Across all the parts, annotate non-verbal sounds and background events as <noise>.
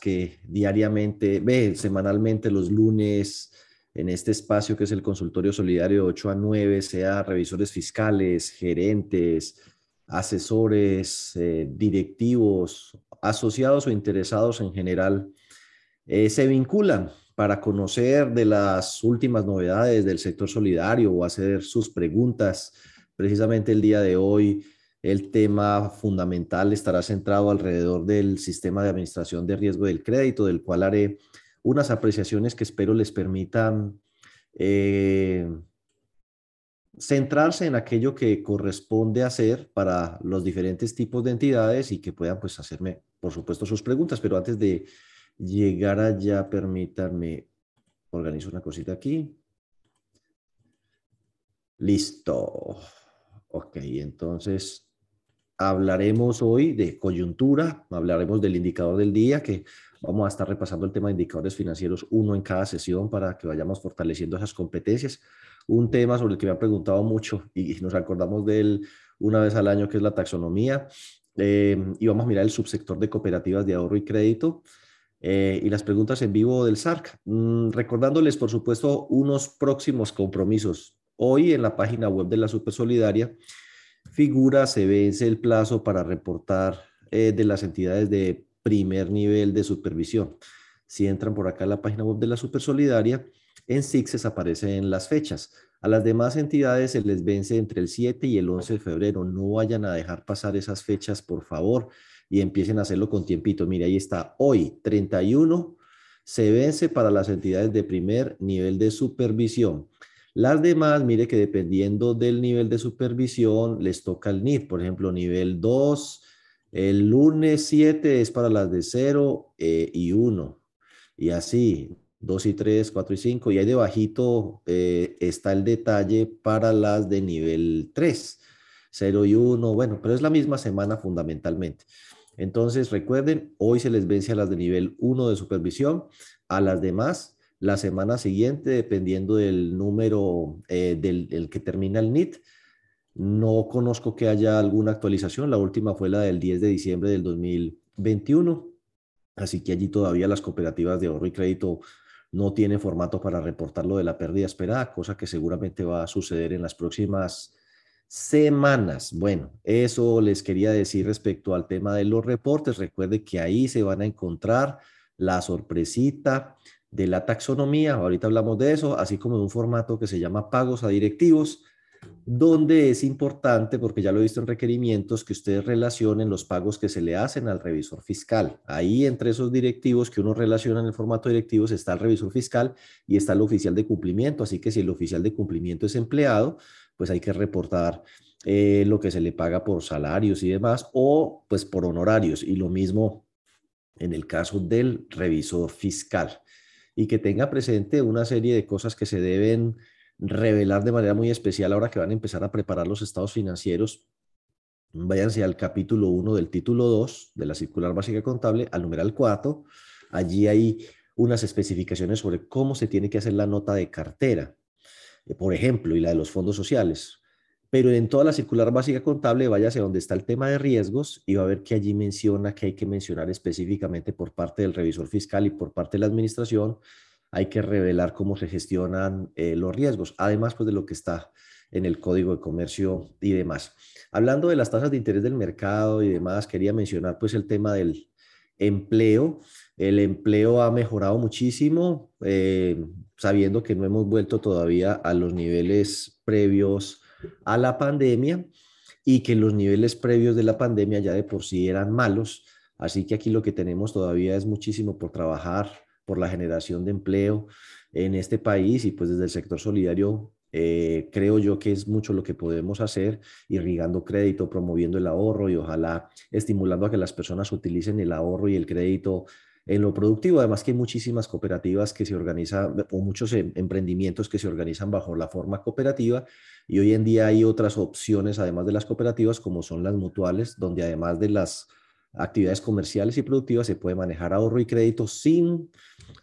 que diariamente, ve, semanalmente, los lunes, en este espacio que es el consultorio solidario de 8 a 9, sea revisores fiscales, gerentes, asesores, eh, directivos, asociados o interesados en general, eh, se vinculan para conocer de las últimas novedades del sector solidario o hacer sus preguntas. Precisamente el día de hoy el tema fundamental estará centrado alrededor del sistema de administración de riesgo del crédito, del cual haré unas apreciaciones que espero les permitan eh, centrarse en aquello que corresponde hacer para los diferentes tipos de entidades y que puedan pues hacerme, por supuesto, sus preguntas. Pero antes de llegar allá, permítanme, organizo una cosita aquí. Listo. Ok, entonces Hablaremos hoy de coyuntura, hablaremos del indicador del día, que vamos a estar repasando el tema de indicadores financieros, uno en cada sesión para que vayamos fortaleciendo esas competencias. Un tema sobre el que me han preguntado mucho y nos acordamos de él una vez al año, que es la taxonomía. Eh, y vamos a mirar el subsector de cooperativas de ahorro y crédito. Eh, y las preguntas en vivo del SARC. Mm, recordándoles, por supuesto, unos próximos compromisos. Hoy en la página web de la Super Solidaria figura se vence el plazo para reportar eh, de las entidades de primer nivel de supervisión. Si entran por acá a la página web de la Supersolidaria, en SIXES aparecen las fechas. A las demás entidades se les vence entre el 7 y el 11 de febrero. No vayan a dejar pasar esas fechas, por favor, y empiecen a hacerlo con tiempito. Mire, ahí está. Hoy, 31, se vence para las entidades de primer nivel de supervisión. Las demás, mire que dependiendo del nivel de supervisión, les toca el NID. Por ejemplo, nivel 2, el lunes 7 es para las de 0 eh, y 1. Y así, 2 y 3, 4 y 5. Y ahí debajito eh, está el detalle para las de nivel 3, 0 y 1. Bueno, pero es la misma semana fundamentalmente. Entonces, recuerden, hoy se les vence a las de nivel 1 de supervisión, a las demás la semana siguiente, dependiendo del número eh, del, que termina el NIT. No conozco que haya alguna actualización. La última fue la del 10 de diciembre del 2021. Así que allí todavía las cooperativas de ahorro y crédito no tienen formato para reportar lo de la pérdida esperada, cosa que seguramente va a suceder en las próximas semanas. Bueno, eso les quería decir respecto al tema de los reportes. Recuerde que ahí se van a encontrar la sorpresita de la taxonomía, ahorita hablamos de eso, así como de un formato que se llama pagos a directivos, donde es importante, porque ya lo he visto en requerimientos, que ustedes relacionen los pagos que se le hacen al revisor fiscal. Ahí entre esos directivos que uno relaciona en el formato directivos está el revisor fiscal y está el oficial de cumplimiento, así que si el oficial de cumplimiento es empleado, pues hay que reportar eh, lo que se le paga por salarios y demás, o pues por honorarios, y lo mismo en el caso del revisor fiscal y que tenga presente una serie de cosas que se deben revelar de manera muy especial ahora que van a empezar a preparar los estados financieros. Váyanse al capítulo 1 del título 2 de la circular básica contable, al numeral 4. Allí hay unas especificaciones sobre cómo se tiene que hacer la nota de cartera, eh, por ejemplo, y la de los fondos sociales pero en toda la circular básica contable vaya hacia donde está el tema de riesgos y va a ver que allí menciona que hay que mencionar específicamente por parte del revisor fiscal y por parte de la administración, hay que revelar cómo se gestionan eh, los riesgos, además pues de lo que está en el código de comercio y demás. Hablando de las tasas de interés del mercado y demás, quería mencionar pues el tema del empleo. El empleo ha mejorado muchísimo, eh, sabiendo que no hemos vuelto todavía a los niveles previos a la pandemia y que los niveles previos de la pandemia ya de por sí eran malos. Así que aquí lo que tenemos todavía es muchísimo por trabajar, por la generación de empleo en este país y pues desde el sector solidario eh, creo yo que es mucho lo que podemos hacer, irrigando crédito, promoviendo el ahorro y ojalá estimulando a que las personas utilicen el ahorro y el crédito en lo productivo. Además que hay muchísimas cooperativas que se organizan o muchos em, emprendimientos que se organizan bajo la forma cooperativa y hoy en día hay otras opciones además de las cooperativas como son las mutuales, donde además de las actividades comerciales y productivas se puede manejar ahorro y crédito sin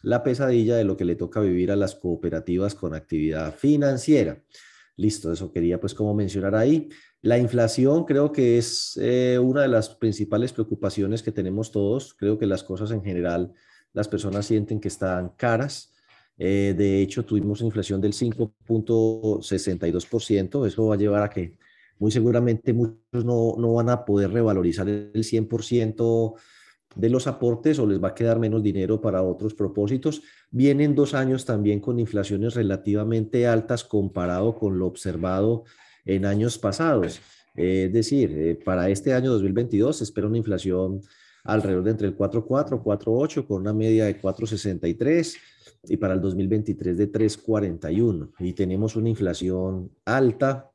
la pesadilla de lo que le toca vivir a las cooperativas con actividad financiera. Listo, eso quería pues como mencionar ahí. La inflación creo que es eh, una de las principales preocupaciones que tenemos todos. Creo que las cosas en general, las personas sienten que están caras. Eh, de hecho, tuvimos inflación del 5.62%. Eso va a llevar a que muy seguramente muchos no, no van a poder revalorizar el 100% de los aportes o les va a quedar menos dinero para otros propósitos. Vienen dos años también con inflaciones relativamente altas comparado con lo observado en años pasados. es decir, eh, para este año 2022 se espera una inflación alrededor de entre el 4.4, 4.8 con una media de 4.63 y para el 2023 de 3.41. Y tenemos una inflación alta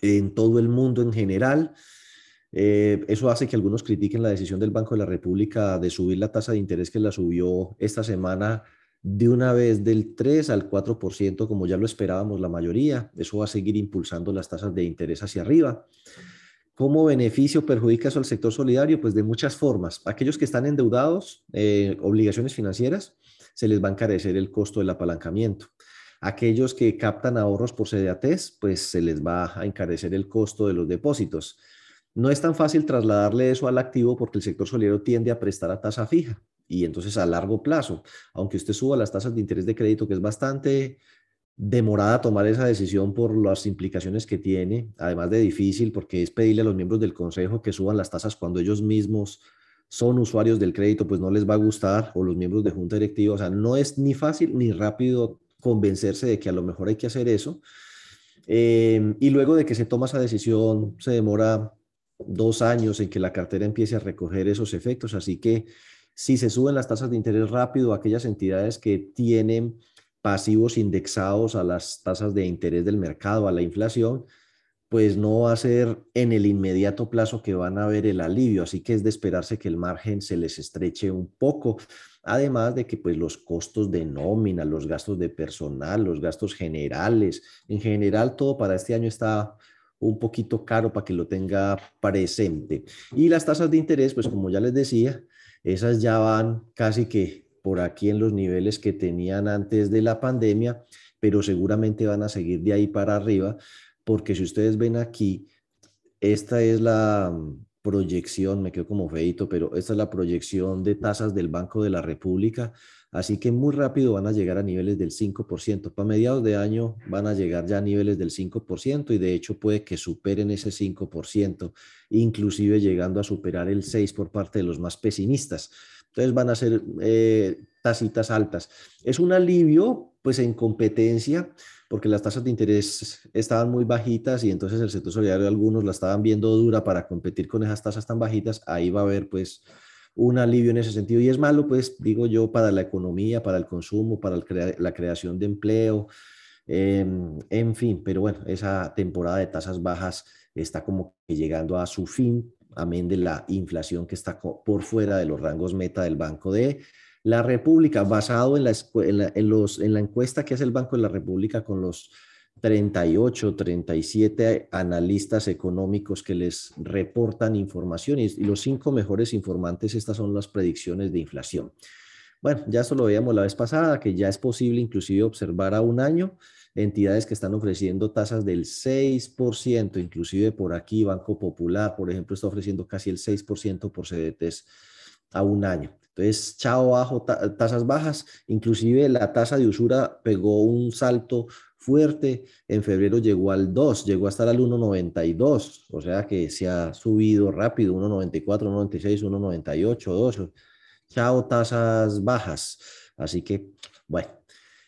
en todo el mundo en general. Eh, eso hace que algunos critiquen la decisión del Banco de la República de subir la tasa de interés que la subió esta semana de una vez del 3 al 4%, como ya lo esperábamos la mayoría. Eso va a seguir impulsando las tasas de interés hacia arriba. ¿Cómo beneficio perjudica eso al sector solidario? Pues de muchas formas. Aquellos que están endeudados, eh, obligaciones financieras, se les va a encarecer el costo del apalancamiento. Aquellos que captan ahorros por CDATs, pues se les va a encarecer el costo de los depósitos. No es tan fácil trasladarle eso al activo porque el sector solidario tiende a prestar a tasa fija y entonces a largo plazo, aunque usted suba las tasas de interés de crédito, que es bastante demorada tomar esa decisión por las implicaciones que tiene, además de difícil porque es pedirle a los miembros del consejo que suban las tasas cuando ellos mismos son usuarios del crédito, pues no les va a gustar, o los miembros de junta directiva, o sea, no es ni fácil ni rápido convencerse de que a lo mejor hay que hacer eso. Eh, y luego de que se toma esa decisión, se demora dos años en que la cartera empiece a recoger esos efectos. Así que si se suben las tasas de interés rápido, aquellas entidades que tienen pasivos indexados a las tasas de interés del mercado, a la inflación, pues no va a ser en el inmediato plazo que van a ver el alivio. Así que es de esperarse que el margen se les estreche un poco. Además de que pues los costos de nómina, los gastos de personal, los gastos generales, en general todo para este año está un poquito caro para que lo tenga presente. Y las tasas de interés, pues como ya les decía, esas ya van casi que por aquí en los niveles que tenían antes de la pandemia, pero seguramente van a seguir de ahí para arriba, porque si ustedes ven aquí, esta es la proyección, me quedo como feito, pero esta es la proyección de tasas del Banco de la República Así que muy rápido van a llegar a niveles del 5%. Para mediados de año van a llegar ya a niveles del 5% y de hecho puede que superen ese 5%, inclusive llegando a superar el 6% por parte de los más pesimistas. Entonces van a ser eh, tasitas altas. Es un alivio pues en competencia porque las tasas de interés estaban muy bajitas y entonces el sector solidario algunos la estaban viendo dura para competir con esas tasas tan bajitas. Ahí va a haber pues un alivio en ese sentido. Y es malo, pues, digo yo, para la economía, para el consumo, para la creación de empleo, em, en fin, pero bueno, esa temporada de tasas bajas está como que llegando a su fin, amén de la inflación que está por fuera de los rangos meta del Banco de la República, basado en la, en los, en la encuesta que hace el Banco de la República con los 38, 37 analistas económicos que les reportan información y, los cinco mejores informantes, estas son las predicciones de inflación. Bueno, ya eso lo veíamos la vez pasada, que ya es posible inclusive observar a un año entidades que están ofreciendo tasas del 6%, inclusive por aquí Banco Popular, por ejemplo, está ofreciendo casi el 6% por CDTs a un año. Entonces, chao bajo, tasas bajas, inclusive la tasa de usura pegó un salto fuerte. En febrero llegó al 2, llegó a estar al 1.92, o sea que se ha subido rápido, 1.94, 1.96, 1.98, 2. Chao, tasas bajas. Así que, bueno,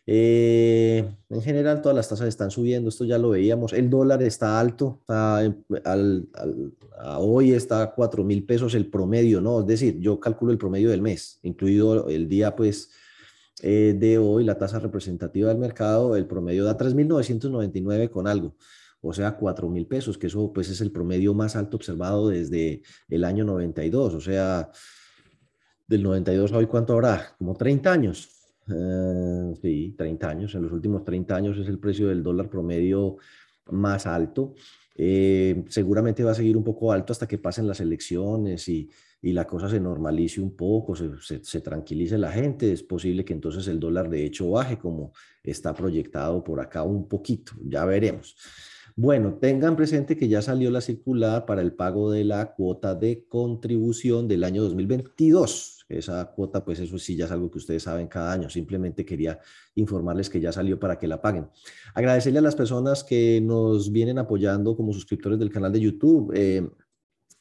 eh, en general todas las tasas están subiendo, esto ya lo veíamos. El dólar está alto, al, hoy está a 4 mil pesos el promedio, ¿no? Es decir, yo calculo el promedio del mes, incluido el día, pues, eh, de hoy, la tasa representativa del mercado, el promedio da 3.999 con algo, o sea, 4.000 pesos, que eso pues es el promedio más alto observado desde el año 92, o sea, del 92 a hoy, ¿cuánto habrá? Como 30 años. Eh, sí, 30 años. En los últimos 30 años es el precio del dólar promedio más alto. Eh, seguramente va a seguir un poco alto hasta que pasen las elecciones y, y la cosa se normalice un poco, se, se, tranquilice la gente. Es posible que entonces el dólar de hecho baje como está proyectado por acá un poquito. Ya veremos. Bueno, tengan presente que ya salió la circular para el pago de la cuota de contribución del año 2022. Esa cuota, pues eso sí ya es algo que ustedes saben cada año. Simplemente quería informarles que ya salió para que la paguen. Agradecerle a las personas que nos vienen apoyando como suscriptores del canal de YouTube. Eh,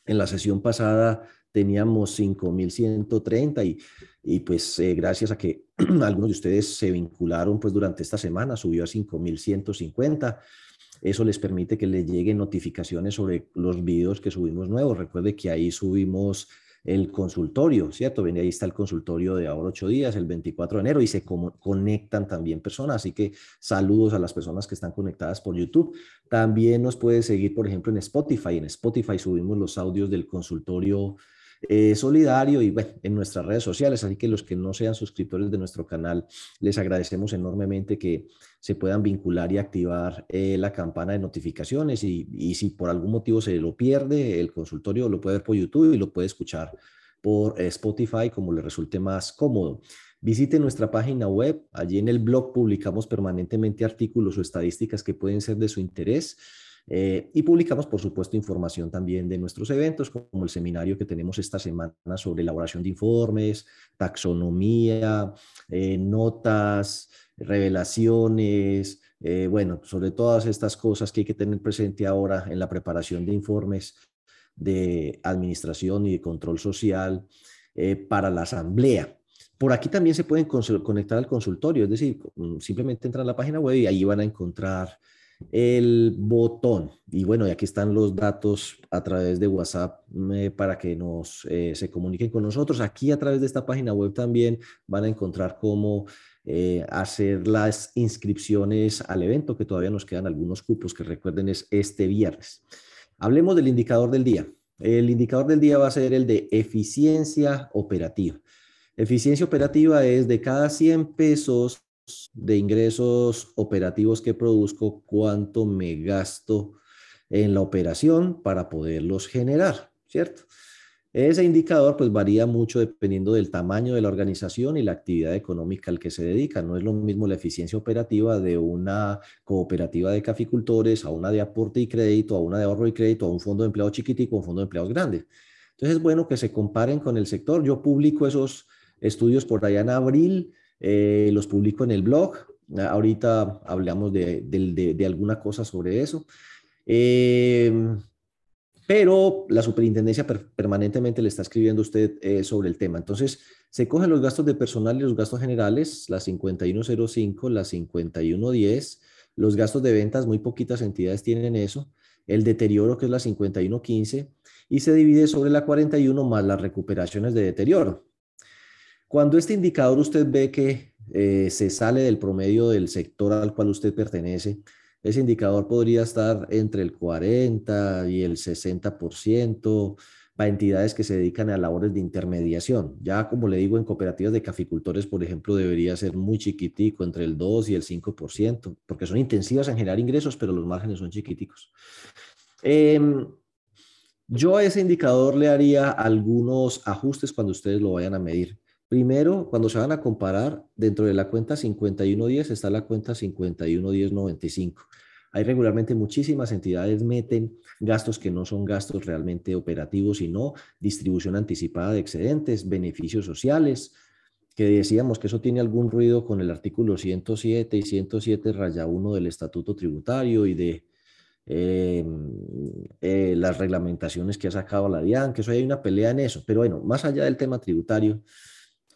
en la sesión pasada teníamos 5.130 y, y pues eh, gracias a que <clears throat> algunos de ustedes se vincularon pues durante esta semana, subió a 5.150. Eso les permite que les lleguen notificaciones sobre los videos que subimos nuevos. Recuerde que ahí subimos el consultorio, ¿cierto? Ven, ahí está el consultorio de ahora ocho días, el 24 de enero, y se conectan también personas. Así que saludos a las personas que están conectadas por YouTube. También nos puede seguir, por ejemplo, en Spotify. En Spotify subimos los audios del consultorio eh, solidario y bueno, en nuestras redes sociales. Así que los que no sean suscriptores de nuestro canal, les agradecemos enormemente que se puedan vincular y activar eh, la campana de notificaciones y, y, si por algún motivo se lo pierde, el consultorio lo puede ver por YouTube y lo puede escuchar por Spotify como le resulte más cómodo. Visite nuestra página web, allí en el blog publicamos permanentemente artículos o estadísticas que pueden ser de su interés. Eh, y publicamos, por supuesto, información también de nuestros eventos, como el seminario que tenemos esta semana sobre elaboración de informes, taxonomía, eh, notas, revelaciones, eh, bueno, sobre todas estas cosas que hay que tener presente ahora en la preparación de informes de administración y de control social para la asamblea. Por aquí también se pueden conectar al consultorio, es decir, mm, simplemente entran a la página web y ahí van a encontrar el botón. Y bueno, y aquí están los datos a través de WhatsApp para que nos eh, se comuniquen con nosotros. Aquí a través de esta página web también van a encontrar cómo eh, hacer las inscripciones al evento, que todavía nos quedan algunos cupos que recuerden es este viernes. Hablemos del indicador del día. El indicador del día va a ser el de eficiencia operativa. Eficiencia operativa es de cada 100 pesos de ingresos operativos que produzco, cuánto me gasto en la operación para poderlos generar, ¿cierto? Ese indicador pues varía mucho dependiendo del tamaño de la organización y la actividad económica al que se dedica. No es lo mismo la eficiencia operativa de una cooperativa de caficultores a una de aporte y crédito, a una de ahorro y crédito, a un fondo de empleado chiquitico, a un fondo de empleados grande. Entonces es bueno que se comparen con el sector. Yo publico esos estudios por allá en abril eh, los publico en el blog. Ahorita hablamos de, alguna cosa sobre eso. Em, pero la superintendencia permanentemente le está escribiendo a usted eh, sobre el tema. Entonces, se cogen los gastos de personal y los gastos generales, la 5105, la 5110, los gastos de ventas, muy poquitas entidades tienen eso, el deterioro que es la 5115, y se divide sobre la 41 más las recuperaciones de deterioro. Cuando este indicador usted ve que eh, se sale del promedio del sector al cual usted pertenece, ese indicador podría estar entre el 40 y el 60% para entidades que se dedican a labores de intermediación. Ya como le digo, en cooperativas de caficultores, por ejemplo, debería ser muy chiquitico, entre el 2 y el 5%, porque son intensivas en generar ingresos, pero los márgenes son chiquiticos. Em, yo a ese indicador le haría algunos ajustes cuando ustedes lo vayan a medir. Primero, cuando se van a comparar, dentro de la cuenta 5110 está la cuenta 511095. Hay regularmente muchísimas entidades meten gastos que no son gastos realmente operativos, sino distribución anticipada de excedentes, beneficios sociales, que decíamos que eso tiene algún ruido con el artículo 107 y 107 raya 1 del Estatuto Tributario y de eh, eh, las reglamentaciones que ha sacado la DIAN, que eso hay una pelea en eso. Pero bueno, más allá del tema tributario,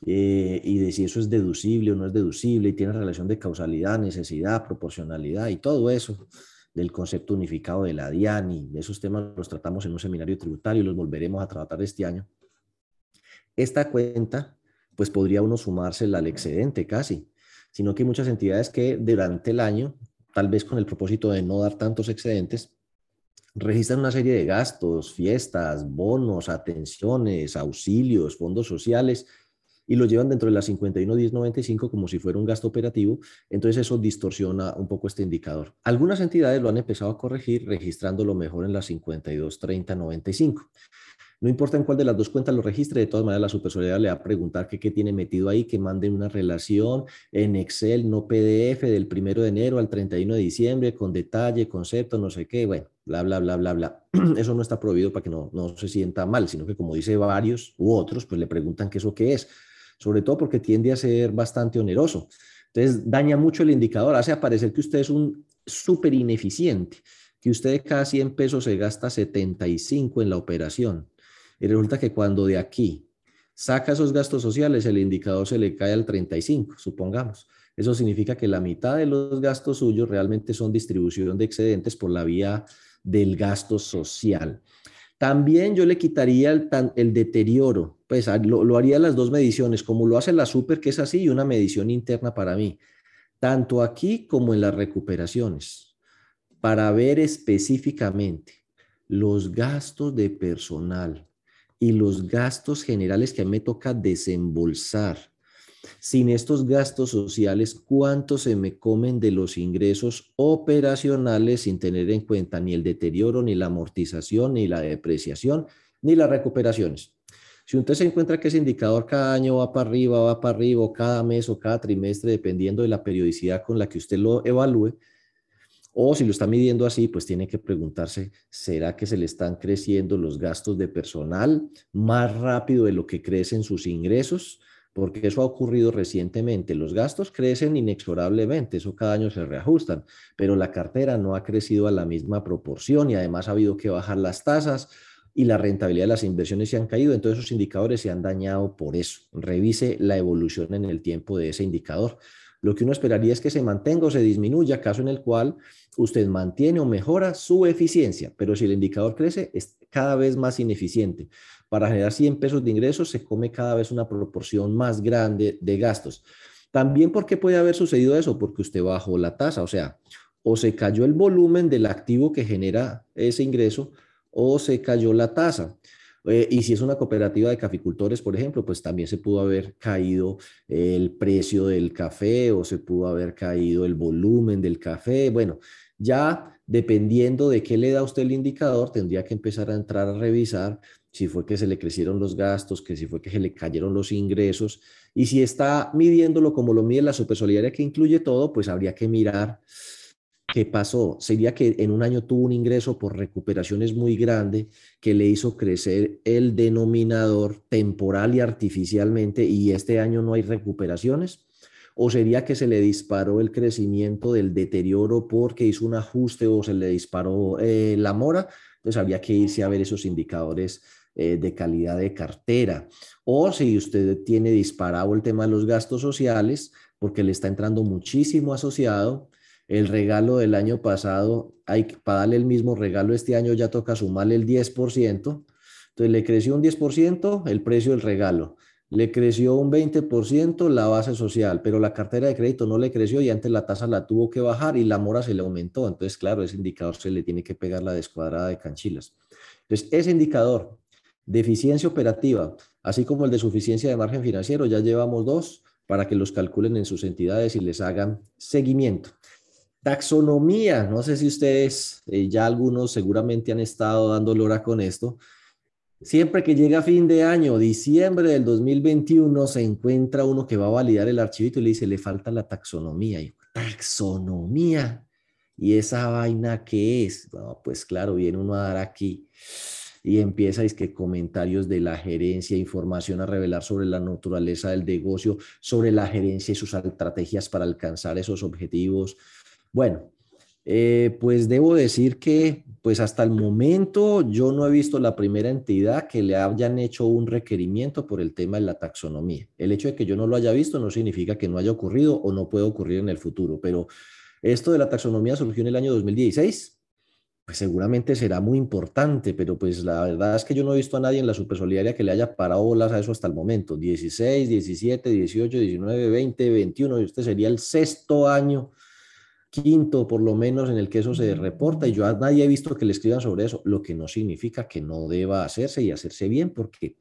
eh, y de si eso es deducible o no es deducible y tiene relación de causalidad, necesidad, proporcionalidad y todo eso del concepto unificado de la DIAN y esos temas los tratamos en un seminario tributario y los volveremos a tratar este año. Esta cuenta, pues podría uno sumársela al excedente casi, sino que hay muchas entidades que durante el año, tal vez con el propósito de no dar tantos excedentes, registran una serie de gastos, fiestas, bonos, atenciones, auxilios, fondos sociales, y lo llevan dentro de la 51.1095 como si fuera un gasto operativo, entonces eso distorsiona un poco este indicador. Algunas entidades lo han empezado a corregir registrándolo mejor en la 52.3095. No importa en cuál de las dos cuentas lo registre, de todas maneras la supersolidaria le va a preguntar qué tiene metido ahí, que manden una relación en Excel, no PDF, del primero de enero al 31 de diciembre, con detalle, concepto, no sé qué, bueno, bla, bla, bla, bla, bla. <clears throat> Eso no está prohibido para que no, no se sienta mal, sino que como dice varios u otros, pues le preguntan qué eso qué es, sobre todo porque tiende a ser bastante oneroso. Entonces daña mucho el indicador, hace aparecer que usted es un súper ineficiente, que usted cada 100 pesos se gasta 75 en la operación y resulta que cuando de aquí saca esos gastos sociales, el indicador se le cae al 35, supongamos. Eso significa que la mitad de los gastos suyos realmente son distribución de excedentes por la vía del gasto social. También yo le quitaría el, deterioro, pues lo, lo, haría las dos mediciones, como lo hace la super, que es así, y una medición interna para mí, tanto aquí como en las recuperaciones, para ver específicamente los gastos de personal, y los gastos generales que me toca desembolsar. Sin estos gastos sociales, ¿cuánto se me comen de los ingresos operacionales sin tener en cuenta ni el deterioro, ni la amortización, ni la depreciación, ni las recuperaciones? Si usted se encuentra que ese indicador cada año va para arriba, va para arriba, cada mes o cada trimestre, dependiendo de la periodicidad con la que usted lo evalúe, o si lo está midiendo así, pues tiene que preguntarse, ¿será que se le están creciendo los gastos de personal más rápido de lo que crecen sus ingresos? Porque eso ha ocurrido recientemente. Los gastos crecen inexorablemente, eso cada año se reajustan, pero la cartera no ha crecido a la misma proporción y además ha habido que bajar las tasas y la rentabilidad de las inversiones se han caído, entonces esos indicadores se han dañado por eso. Revise la evolución en el tiempo de ese indicador. Lo que uno esperaría es que se mantenga o se disminuya, caso en el cual usted mantiene o mejora su eficiencia, pero si el indicador crece, es cada vez más ineficiente. Para generar 100 pesos de ingresos se come cada vez una proporción más grande de gastos. También, ¿por qué puede haber sucedido eso? Porque usted bajó la tasa, o sea, o se cayó el volumen del activo que genera ese ingreso o se cayó la tasa. Eh, y si es una cooperativa de caficultores, por ejemplo, pues también se pudo haber caído el precio del café o se pudo haber caído el volumen del café. Bueno, ya dependiendo de qué le da usted el indicador, tendría que empezar a entrar a revisar si fue que se le crecieron los gastos, que si fue que se le cayeron los ingresos. Y si está midiéndolo como lo mide la supersolidaria que incluye todo, pues habría que mirar ¿Qué pasó? Sería que en un año tuvo un ingreso por recuperaciones muy grande que le hizo crecer el denominador temporal y artificialmente y este año no hay recuperaciones. ¿O sería que se le disparó el crecimiento del deterioro porque hizo un ajuste o se le disparó eh, la mora? Entonces habría que irse a ver esos indicadores eh, de calidad de cartera. O si usted tiene disparado el tema de los gastos sociales porque le está entrando muchísimo asociado, el regalo del año pasado, hay, para darle el mismo regalo este año ya toca sumarle el 10%. Entonces le creció un 10% el precio del regalo, le creció un 20% la base social, pero la cartera de crédito no le creció y antes la tasa la tuvo que bajar y la mora se le aumentó. Entonces, claro, ese indicador se le tiene que pegar la descuadrada de canchilas. Entonces, ese indicador de eficiencia operativa, así como el de suficiencia de margen financiero, ya llevamos dos para que los calculen en sus entidades y les hagan seguimiento. Taxonomía, no sé si ustedes, eh, ya algunos seguramente han estado dando lora con esto. Siempre que llega fin de año, diciembre del 2021, se encuentra uno que va a validar el archivito y le dice, le falta la taxonomía. Y, taxonomía. ¿Y esa vaina qué es? pues claro, viene uno a dar aquí y empieza es que comentarios de la gerencia, información a revelar sobre la naturaleza del negocio, sobre la gerencia y sus estrategias para alcanzar esos objetivos, bueno, eh, pues debo decir que pues hasta el momento yo no he visto la primera entidad que le hayan hecho un requerimiento por el tema de la taxonomía. El hecho de que yo no lo haya visto no significa que no haya ocurrido o no puede ocurrir en el futuro, pero esto de la taxonomía surgió en el año 2016. Pues seguramente será muy importante, pero pues la verdad es que yo no he visto a nadie en la supersolidaria que le haya parado bolas a eso hasta el momento. 16, 17, 18, 19, 20, 21, y este sería el sexto año quinto por lo menos en el que eso se reporta y yo a nadie he visto que le escriban sobre eso, lo que no significa que no deba hacerse y hacerse bien, porque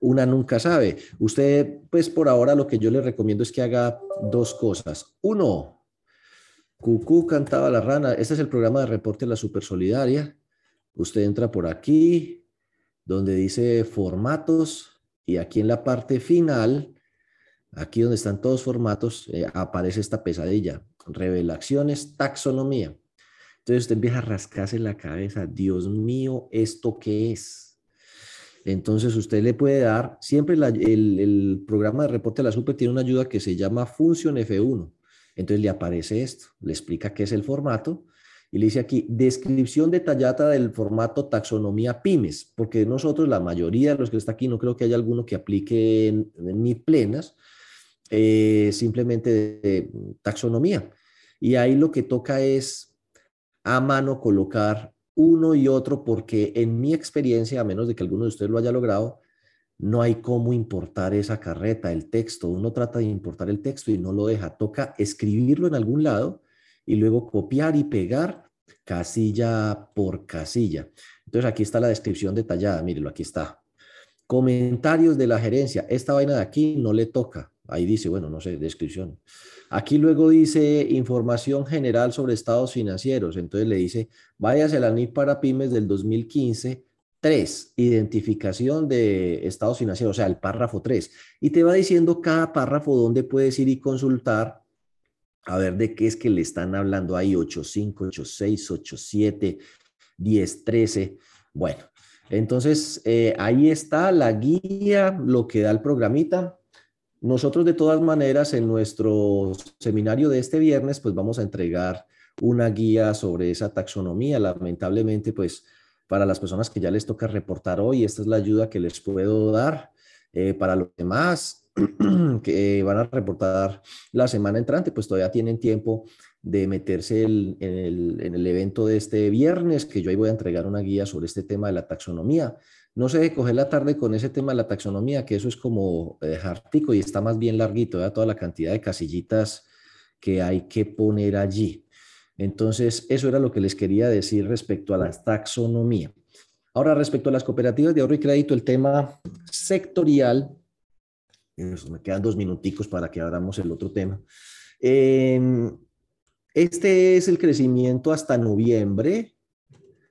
una nunca sabe. Usted, pues por ahora lo que yo le recomiendo es que haga dos cosas. Uno, Cucú cantaba la rana. Este es el programa de reporte de la Super Solidaria. Usted entra por aquí, donde dice formatos, y aquí en la parte final, aquí donde están todos formatos, eh, aparece esta pesadilla. Revelaciones, taxonomía. Entonces usted empieza a rascarse la cabeza. Dios mío, ¿esto qué es? Entonces usted le puede dar, siempre el, programa de reporte de la Super tiene una ayuda que se llama Función F1. Entonces le aparece esto, le explica qué es el formato y le dice aquí, descripción detallada del formato taxonomía pymes, porque nosotros, la mayoría de los que está aquí, no creo que haya alguno que aplique ni plenas, eh, simplemente de taxonomía. Y ahí lo que toca es a mano colocar uno y otro, porque en mi experiencia, a menos de que alguno de ustedes lo haya logrado, no hay cómo importar esa carreta, el texto. Uno trata de importar el texto y no lo deja. Toca escribirlo en algún lado y luego copiar y pegar casilla por casilla. Entonces aquí está la descripción detallada. Mírelo, aquí está. Comentarios de la gerencia. Esta vaina de aquí no le toca. Ahí dice, bueno, no sé, descripción. Aquí luego dice información general sobre estados financieros. Entonces le dice, váyase a la NIP para pymes del 2015 3, identificación de estados financieros, o sea, el párrafo 3. Y te va diciendo cada párrafo dónde puedes ir y consultar a ver de qué es que le están hablando ahí, 85, 86, 87, 10, 13. Bueno, entonces eh, ahí está la guía, lo que da el programita. Nosotros de todas maneras en nuestro seminario de este viernes pues vamos a entregar una guía sobre esa taxonomía. Lamentablemente pues para las personas que ya les toca reportar hoy, esta es la ayuda que les puedo dar. Eh, para los demás <clears throat> que van a reportar la semana entrante, pues todavía tienen tiempo de meterse en, el, evento de este viernes, que yo ahí voy a entregar una guía sobre este tema de la taxonomía. No se coger la tarde con ese tema de la taxonomía, que eso es como eh, hartico y está más bien larguito, ¿verdad? toda la cantidad de casillitas que hay que poner allí. Entonces, eso era lo que les quería decir respecto a la taxonomía. Ahora, respecto a las cooperativas de ahorro y crédito, el tema sectorial, me quedan dos minuticos para que abramos el otro tema. Em, este es el crecimiento hasta noviembre,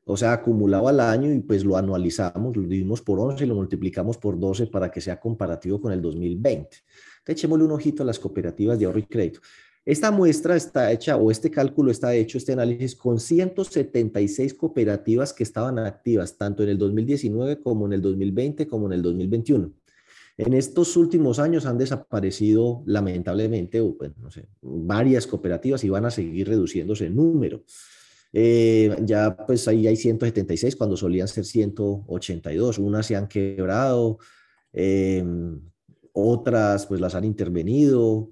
o sea, acumulado al año y pues lo anualizamos, lo dividimos por 11 y lo multiplicamos por 12 para que sea comparativo con el 2020. Entonces, echémosle un ojito a las cooperativas de ahorro y crédito. Esta muestra está hecha, o este cálculo está hecho, este análisis, con 176 cooperativas que estaban activas tanto en el 2019 como en el 2020 como en el 2021. En estos últimos años han desaparecido, lamentablemente, no sé, varias cooperativas y van a seguir reduciéndose en número. Eh, ya pues ahí hay 176 cuando solían ser 182. Unas se han quebrado, em, otras pues las han intervenido.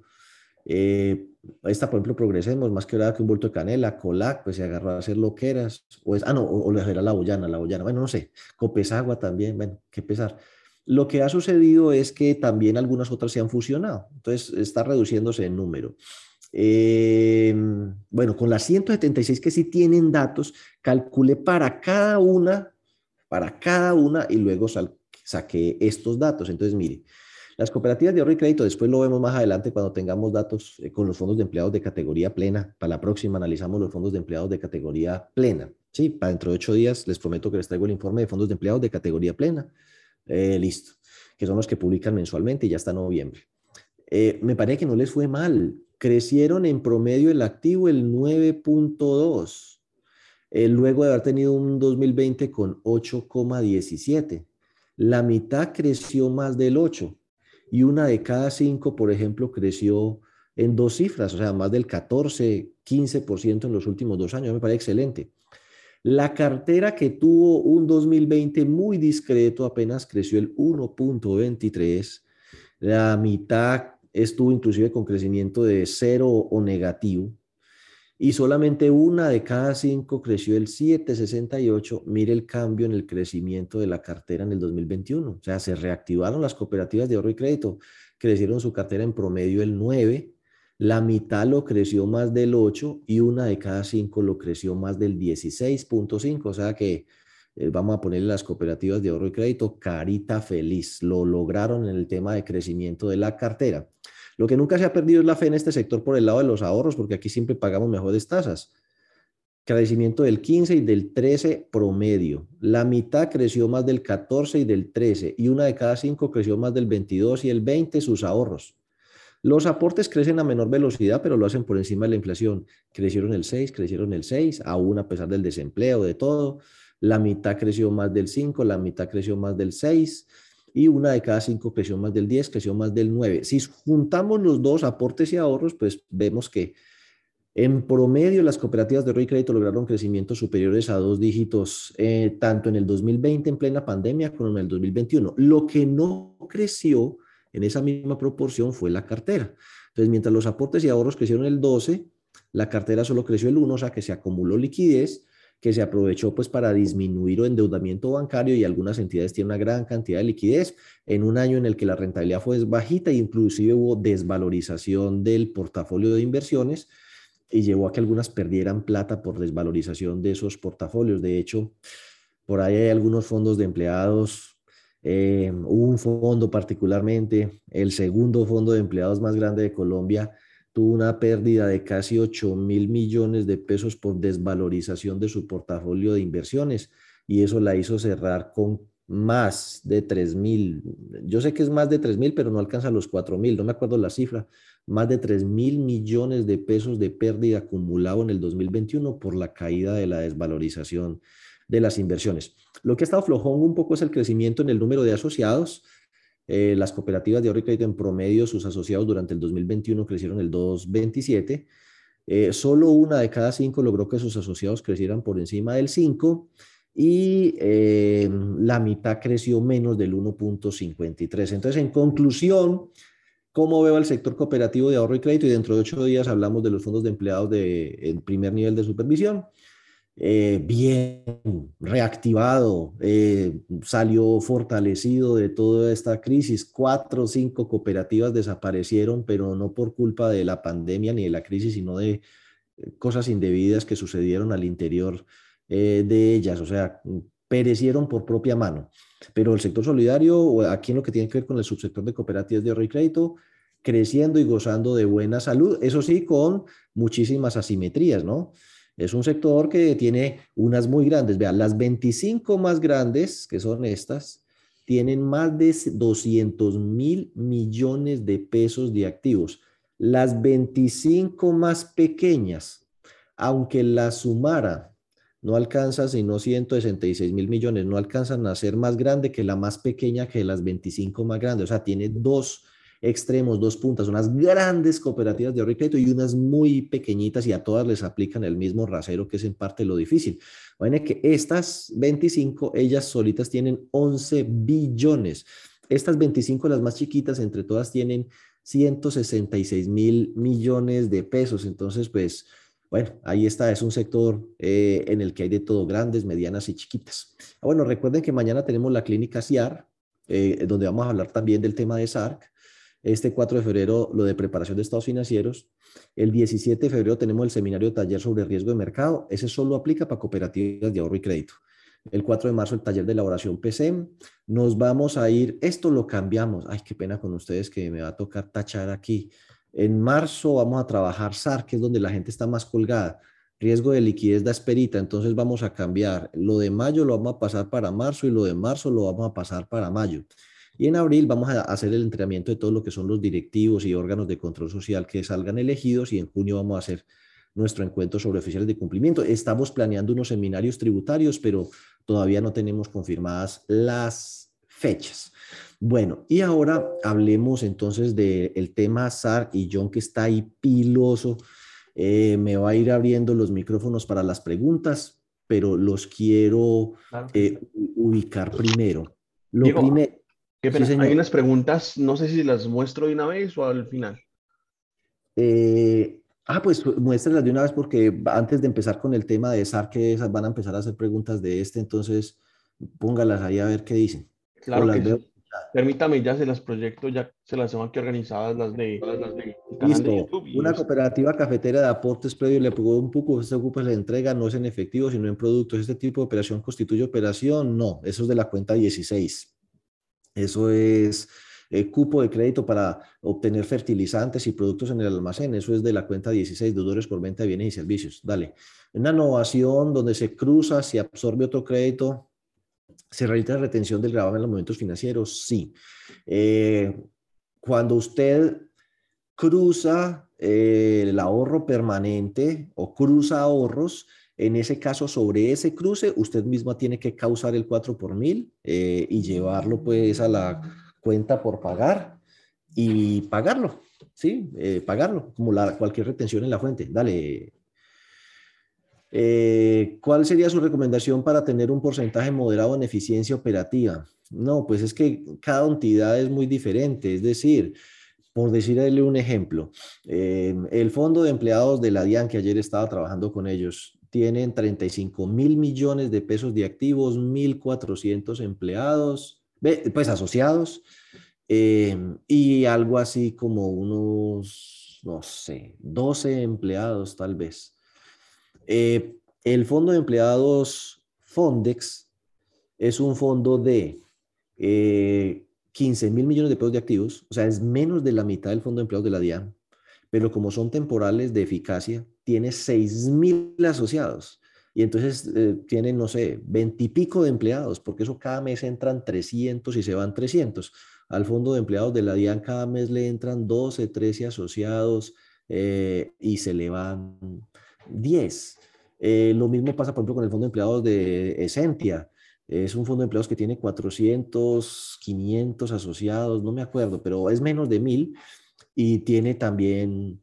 Eh, esta, por ejemplo, progresemos, más que que un bulto de canela, Colac, pues se agarró a hacer loqueras, o es, ah, no, o, le era la boyana, la boyana, bueno, no sé, Copesagua también, bueno, qué pesar. Lo que ha sucedido es que también algunas otras se han fusionado, entonces está reduciéndose el número. Em, bueno, con las 176 que sí tienen datos, calculé para cada una, para cada una y luego saqué estos datos. Entonces, mire, las cooperativas de ahorro y crédito, después lo vemos más adelante cuando tengamos datos eh, con los fondos de empleados de categoría plena. Para la próxima analizamos los fondos de empleados de categoría plena. Sí, para dentro de ocho días les prometo que les traigo el informe de fondos de empleados de categoría plena. Eh, listo, que son los que publican mensualmente y ya está noviembre. Eh, me parece que no les fue mal. Crecieron en promedio el activo el 9.2, luego de haber tenido un 2020 con 8,17. La mitad creció más del 8 y una de cada cinco, por ejemplo, creció en dos cifras, o sea, más del 14, 15% en los últimos dos años. Me parece excelente. La cartera que tuvo un 2020 muy discreto apenas creció el 1.23. La mitad estuvo inclusive con crecimiento de cero o negativo y solamente una de cada cinco creció el 7,68. Mire el cambio en el crecimiento de la cartera en el 2021. O sea, se reactivaron las cooperativas de ahorro y crédito, crecieron su cartera en promedio el 9, la mitad lo creció más del 8 y una de cada cinco lo creció más del 16.5. O sea que eh, vamos a ponerle las cooperativas de ahorro y crédito, carita feliz. Lo lograron en el tema de crecimiento de la cartera. Lo que nunca se ha perdido es la fe en este sector por el lado de los ahorros, porque aquí siempre pagamos mejores tasas. Crecimiento del 15 y del 13 promedio. La mitad creció más del 14 y del 13, y una de cada cinco creció más del 22 y el 20 sus ahorros. Los aportes crecen a menor velocidad, pero lo hacen por encima de la inflación. Crecieron el 6, crecieron el 6, aún a pesar del desempleo, de todo. La mitad creció más del 5, la mitad creció más del 6 y una de cada cinco creció más del 10, creció más del 9. Si juntamos los dos aportes y ahorros, pues vemos que en promedio las cooperativas de ROI crédito lograron crecimientos superiores a dos dígitos, eh, tanto en el 2020 en plena pandemia como en el 2021. Lo que no creció en esa misma proporción fue la cartera. Entonces, mientras los aportes y ahorros crecieron el 12, la cartera solo creció el 1, o sea que se acumuló liquidez que se aprovechó pues para disminuir el endeudamiento bancario y algunas entidades tienen una gran cantidad de liquidez en un año en el que la rentabilidad fue bajita e inclusive hubo desvalorización del portafolio de inversiones y llevó a que algunas perdieran plata por desvalorización de esos portafolios. De hecho, por ahí hay algunos fondos de empleados eh, un fondo particularmente, el segundo fondo de empleados más grande de Colombia, tuvo una pérdida de casi 8 mil millones de pesos por desvalorización de su portafolio de inversiones y eso la hizo cerrar con más de 3 mil. Yo sé que es más de 3 mil, pero no alcanza los 4 mil, no me acuerdo la cifra. Más de 3 mil millones de pesos de pérdida acumulado en el 2021 por la caída de la desvalorización de las inversiones. Lo que ha estado flojón un poco es el crecimiento en el número de asociados. Eh, las cooperativas de ahorro y crédito en promedio, sus asociados durante el 2021 crecieron el 2,27. Eh, solo una de cada cinco logró que sus asociados crecieran por encima del 5 y eh, la mitad creció menos del 1.53. Entonces, en conclusión, ¿cómo veo el sector cooperativo de ahorro y crédito? Y dentro de ocho días hablamos de los fondos de empleados de primer nivel de supervisión. Eh, bien reactivado, eh, salió fortalecido de toda esta crisis. Cuatro o cinco cooperativas desaparecieron, pero no por culpa de la pandemia ni de la crisis, sino de eh, cosas indebidas que sucedieron al interior de ellas, o sea, perecieron por propia mano. Pero el sector solidario, aquí en lo que tiene que ver con el subsector de cooperativas de ahorro y crédito, creciendo y gozando de buena salud, eso sí, con muchísimas asimetrías, ¿no? Es un sector que tiene unas muy grandes. Vean, las 25 más grandes, que son estas, tienen más de 200 mil millones de pesos de activos. Las 25 más pequeñas, aunque las sumara, no alcanza sino 166 mil millones, no alcanzan a ser más grande que la más pequeña que las 25 más grandes. O sea, tiene dos extremos, dos puntas, unas grandes cooperativas de ahorro y crédito y unas muy pequeñitas y a todas les aplican el mismo rasero que es en parte lo difícil. Bueno, que estas 25, ellas solitas tienen 11 billones. Estas 25, las más chiquitas, entre todas tienen 166 mil millones de pesos. Entonces, pues, bueno, ahí está, es un sector eh, en el que hay de todo, grandes, medianas y chiquitas. Ah, bueno, recuerden que mañana tenemos la clínica CIAR, eh, donde vamos a hablar también del tema de SARC. Este 4 de febrero lo de preparación de estados financieros. El 17 de febrero tenemos el seminario de taller sobre riesgo de mercado. Ese solo aplica para cooperativas de ahorro y crédito. El 4 de marzo el taller de elaboración PCM. Nos vamos a ir, esto lo cambiamos. Ay, qué pena con ustedes que me va a tocar tachar aquí. En marzo vamos a trabajar SAR, que es donde la gente está más colgada. Riesgo de liquidez da esperita, entonces vamos a cambiar. Lo de mayo lo vamos a pasar para marzo y lo de marzo lo vamos a pasar para mayo. Y en abril vamos a hacer el entrenamiento de todo lo que son los directivos y órganos de control social que salgan elegidos y en junio vamos a hacer nuestro encuentro sobre oficiales de cumplimiento. Estamos planeando unos seminarios tributarios, pero todavía no tenemos confirmadas las fechas. Bueno, y ahora hablemos entonces del tema SAR y John que está ahí piloso. Eh, me va a ir abriendo los micrófonos para las preguntas, pero los quiero eh, ubicar primero. Lo primero hay unas preguntas, no sé si las muestro de una vez o al final. Eh, ah, pues muéstralas de una vez porque antes de empezar con el tema de SAR, que esas van a empezar a hacer preguntas de este, entonces póngalas ahí a ver qué dicen. Claro que permítame, ya se las proyecto, ya se las tengo aquí organizadas las de, las de, Listo. Una cooperativa cafetera de aportes previos le pagó un poco, se ocupa de la entrega, no es en efectivo, sino en productos. ¿Este tipo de operación constituye operación? No, eso es de la cuenta 16. Eso es eh, cupo de crédito para obtener fertilizantes y productos en el almacén. Eso es de la cuenta 16, deudores por venta de bienes y servicios. Dale. Una innovación donde se cruza, se absorbe otro crédito, se realiza retención del gravamen en los momentos financieros. Sí. Eh, cuando usted cruza eh, el ahorro permanente o cruza ahorros, en ese caso, sobre ese cruce, usted misma tiene que causar el 4 por mil y llevarlo pues a la cuenta por pagar y pagarlo, ¿sí? Eh, pagarlo, como la, cualquier retención en la fuente. Dale. Eh, ¿Cuál sería su recomendación para tener un porcentaje moderado en eficiencia operativa? No, pues es que cada entidad es muy diferente. Es decir, por decirle un ejemplo, eh, el fondo de empleados de la DIAN, que ayer estaba trabajando con ellos, tienen 35 mil millones de pesos de activos, 1.400 empleados, pues asociados, em, y algo así como unos, no sé, 12 empleados tal vez. Eh, el fondo de empleados Fondex es un fondo de 15 eh, mil millones de pesos de activos, o sea, es menos de la mitad del fondo de empleados de la DIAN, pero como son temporales de eficacia, tiene 6 mil asociados y entonces eh, no sé, veintipico de empleados, porque eso cada mes entran 300 y se van 300. Al fondo de empleados de la DIAN cada mes le entran 12, 13 asociados eh, y se le van 10. Eh, lo mismo pasa, por ejemplo, con el fondo de empleados de Essentia. Es un fondo de empleados que tiene 400, 500 asociados, no me acuerdo, pero es menos de mil y tiene también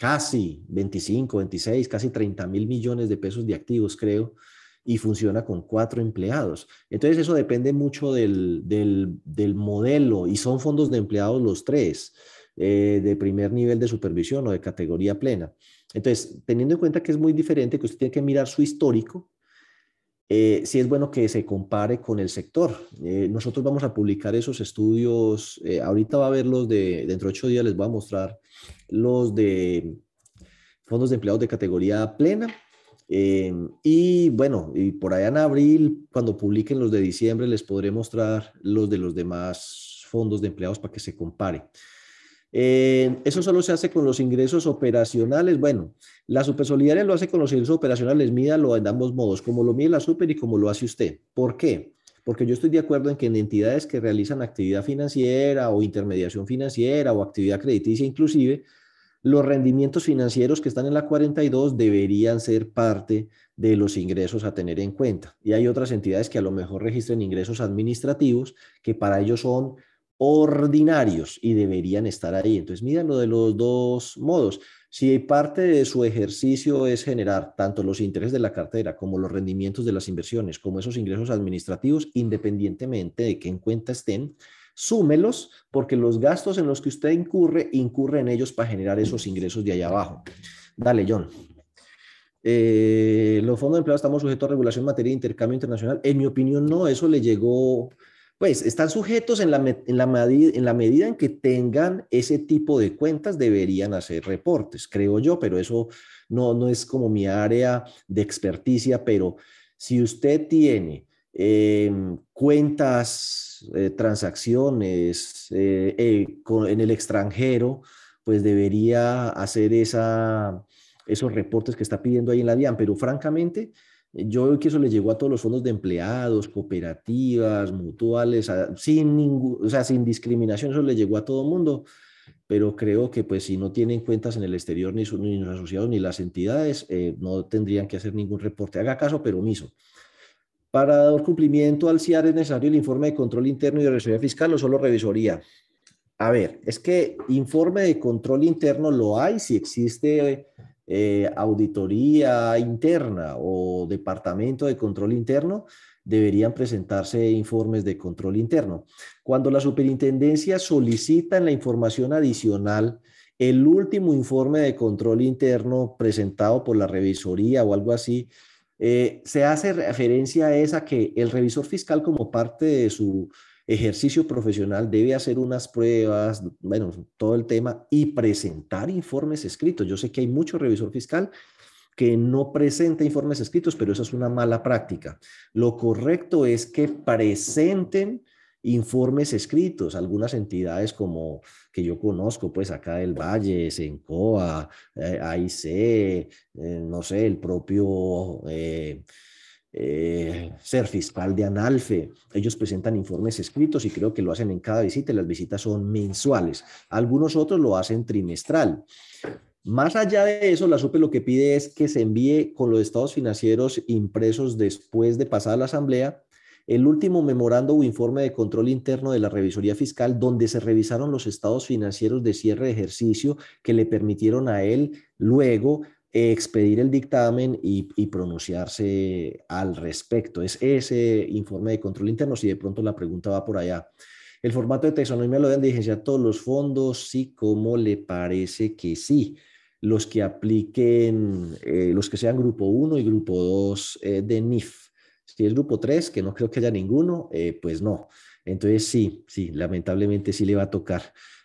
casi 25, 26, casi 30 mil millones de pesos de activos, creo, y funciona con cuatro empleados. Entonces eso depende mucho del, del, modelo y son fondos de empleados los tres, eh, de primer nivel de supervisión o de categoría plena. Entonces, teniendo en cuenta que es muy diferente, que usted tiene que mirar su histórico, eh, sí es bueno que se compare con el sector. Eh, nosotros vamos a publicar esos estudios, ahorita va a haber los de, dentro de ocho días les voy a mostrar los de fondos de empleados de categoría plena. Eh, y bueno, y por allá en abril, cuando publiquen los de diciembre, les podré mostrar los de los demás fondos de empleados para que se compare. Eh, eso solo se hace con los ingresos operacionales. Bueno, la Supersolidaria lo hace con los ingresos operacionales, mídalo en ambos modos, como lo mide la Super y como lo hace usted. ¿Por qué? Porque yo estoy de acuerdo en que en entidades que realizan actividad financiera o intermediación financiera o actividad crediticia inclusive, los rendimientos financieros que están en la 42 deberían ser parte de los ingresos a tener en cuenta. Y hay otras entidades que a lo mejor registren ingresos administrativos que para ellos son ordinarios y deberían estar ahí. Entonces, mídanlo de los dos modos. Si parte de su ejercicio es generar tanto los intereses de la cartera como los rendimientos de las inversiones, como esos ingresos administrativos, independientemente de qué en cuenta estén, súmelos porque los gastos en los que usted incurre, incurre en ellos para generar esos ingresos de allá abajo. Dale, John. Eh, los fondos de empleados estamos sujetos a regulación en materia de intercambio internacional. En mi opinión, no, eso le llegó pues están sujetos en la, en, la medida, en la medida en que tengan ese tipo de cuentas, deberían hacer reportes, creo yo, pero eso no, no es como mi área de experticia, pero si usted tiene em, cuentas, eh, transacciones eh, eh, en el extranjero, pues debería hacer esa, esos reportes que está pidiendo ahí en la DIAN, pero francamente yo veo que eso le llegó a todos los fondos de empleados, cooperativas, mutuales, sin, ningún, o sea, sin discriminación, eso le llegó a todo mundo, pero creo que pues si no tienen cuentas en el exterior ni, ni los asociados ni las entidades, eh, no tendrían que hacer ningún reporte. Haga caso, pero omiso. Para dar cumplimiento al CIAR es necesario el informe de control interno y de revisoría fiscal o solo revisoría. A ver, es que informe de control interno lo hay si existe eh, auditoría interna o departamento de control interno, deberían presentarse informes de control interno. Cuando la superintendencia solicita la información adicional el último informe de control interno presentado por la revisoría o algo así, eh, se hace referencia a esa que el revisor fiscal como parte de su ejercicio profesional debe hacer unas pruebas, bueno, todo el tema y presentar informes escritos. Yo sé que hay mucho revisor fiscal que no presenta informes escritos, pero eso es una mala práctica. Lo correcto es que presenten informes escritos. Algunas entidades como que yo conozco, pues acá del Valle, Sencoa, eh, AIC, eh, no sé, el propio eh, eh, ser fiscal de Analfe. Ellos presentan informes escritos y creo que lo hacen en cada visita las visitas son mensuales. Algunos otros lo hacen trimestral. Más allá de eso, la SUPE lo que pide es que se envíe con los estados financieros impresos después de pasar a la asamblea el último memorando o informe de control interno de la revisoría fiscal donde se revisaron los estados financieros de cierre de ejercicio que le permitieron a él luego expedir el dictamen y, pronunciarse al respecto. Es ese informe de control interno, si de pronto la pregunta va por allá. El formato de taxonomía lo deben diligenciar todos los fondos, sí, como le parece que sí. Los que apliquen, eh, los que sean grupo 1 y grupo 2 eh, de NIF. Si es grupo 3, que no creo que haya ninguno, eh, pues no. Entonces sí, sí, lamentablemente sí le va a tocar.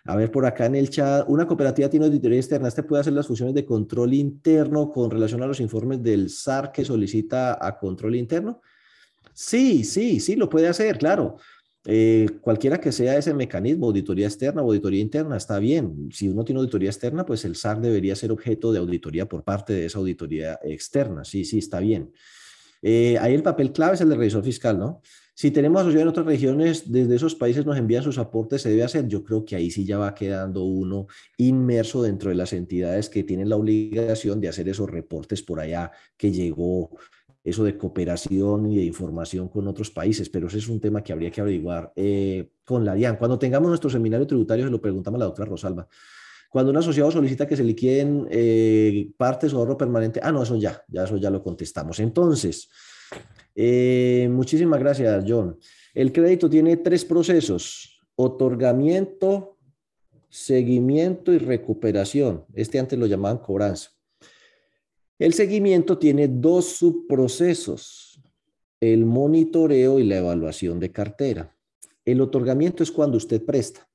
A ver, por acá en el chat, una cooperativa tiene auditoría externa. ¿Este puede hacer las funciones de control interno con relación a los informes del SAR que solicita a control interno? Sí, sí, sí, lo puede hacer, claro. Eh, cualquiera que sea ese mecanismo, auditoría externa o auditoría interna, está bien. Si uno tiene auditoría externa, pues el SAR debería ser objeto de auditoría por parte de esa auditoría externa. Sí, sí, está bien. Eh, ahí el papel clave es el de revisor fiscal, ¿no? Si tenemos asociados en otras regiones, desde esos países nos envían sus aportes, se debe hacer. Yo creo que ahí sí ya va quedando uno inmerso dentro de las entidades que tienen la obligación de hacer esos reportes por allá que llegó eso de cooperación y de información con otros países, pero ese es un tema que habría que averiguar eh, con la DIAN. Cuando tengamos nuestro seminario tributario, se lo preguntamos a la doctora Rosalba. Cuando un asociado solicita que se liquiden eh, partes o ahorro permanente, ah, no, eso ya, ya eso ya lo contestamos. Entonces, eh, muchísimas gracias, John. El crédito tiene tres procesos, otorgamiento, seguimiento y recuperación. Este antes lo llamaban cobranza. El seguimiento tiene dos subprocesos, el monitoreo y la evaluación de cartera. El otorgamiento es cuando usted presta.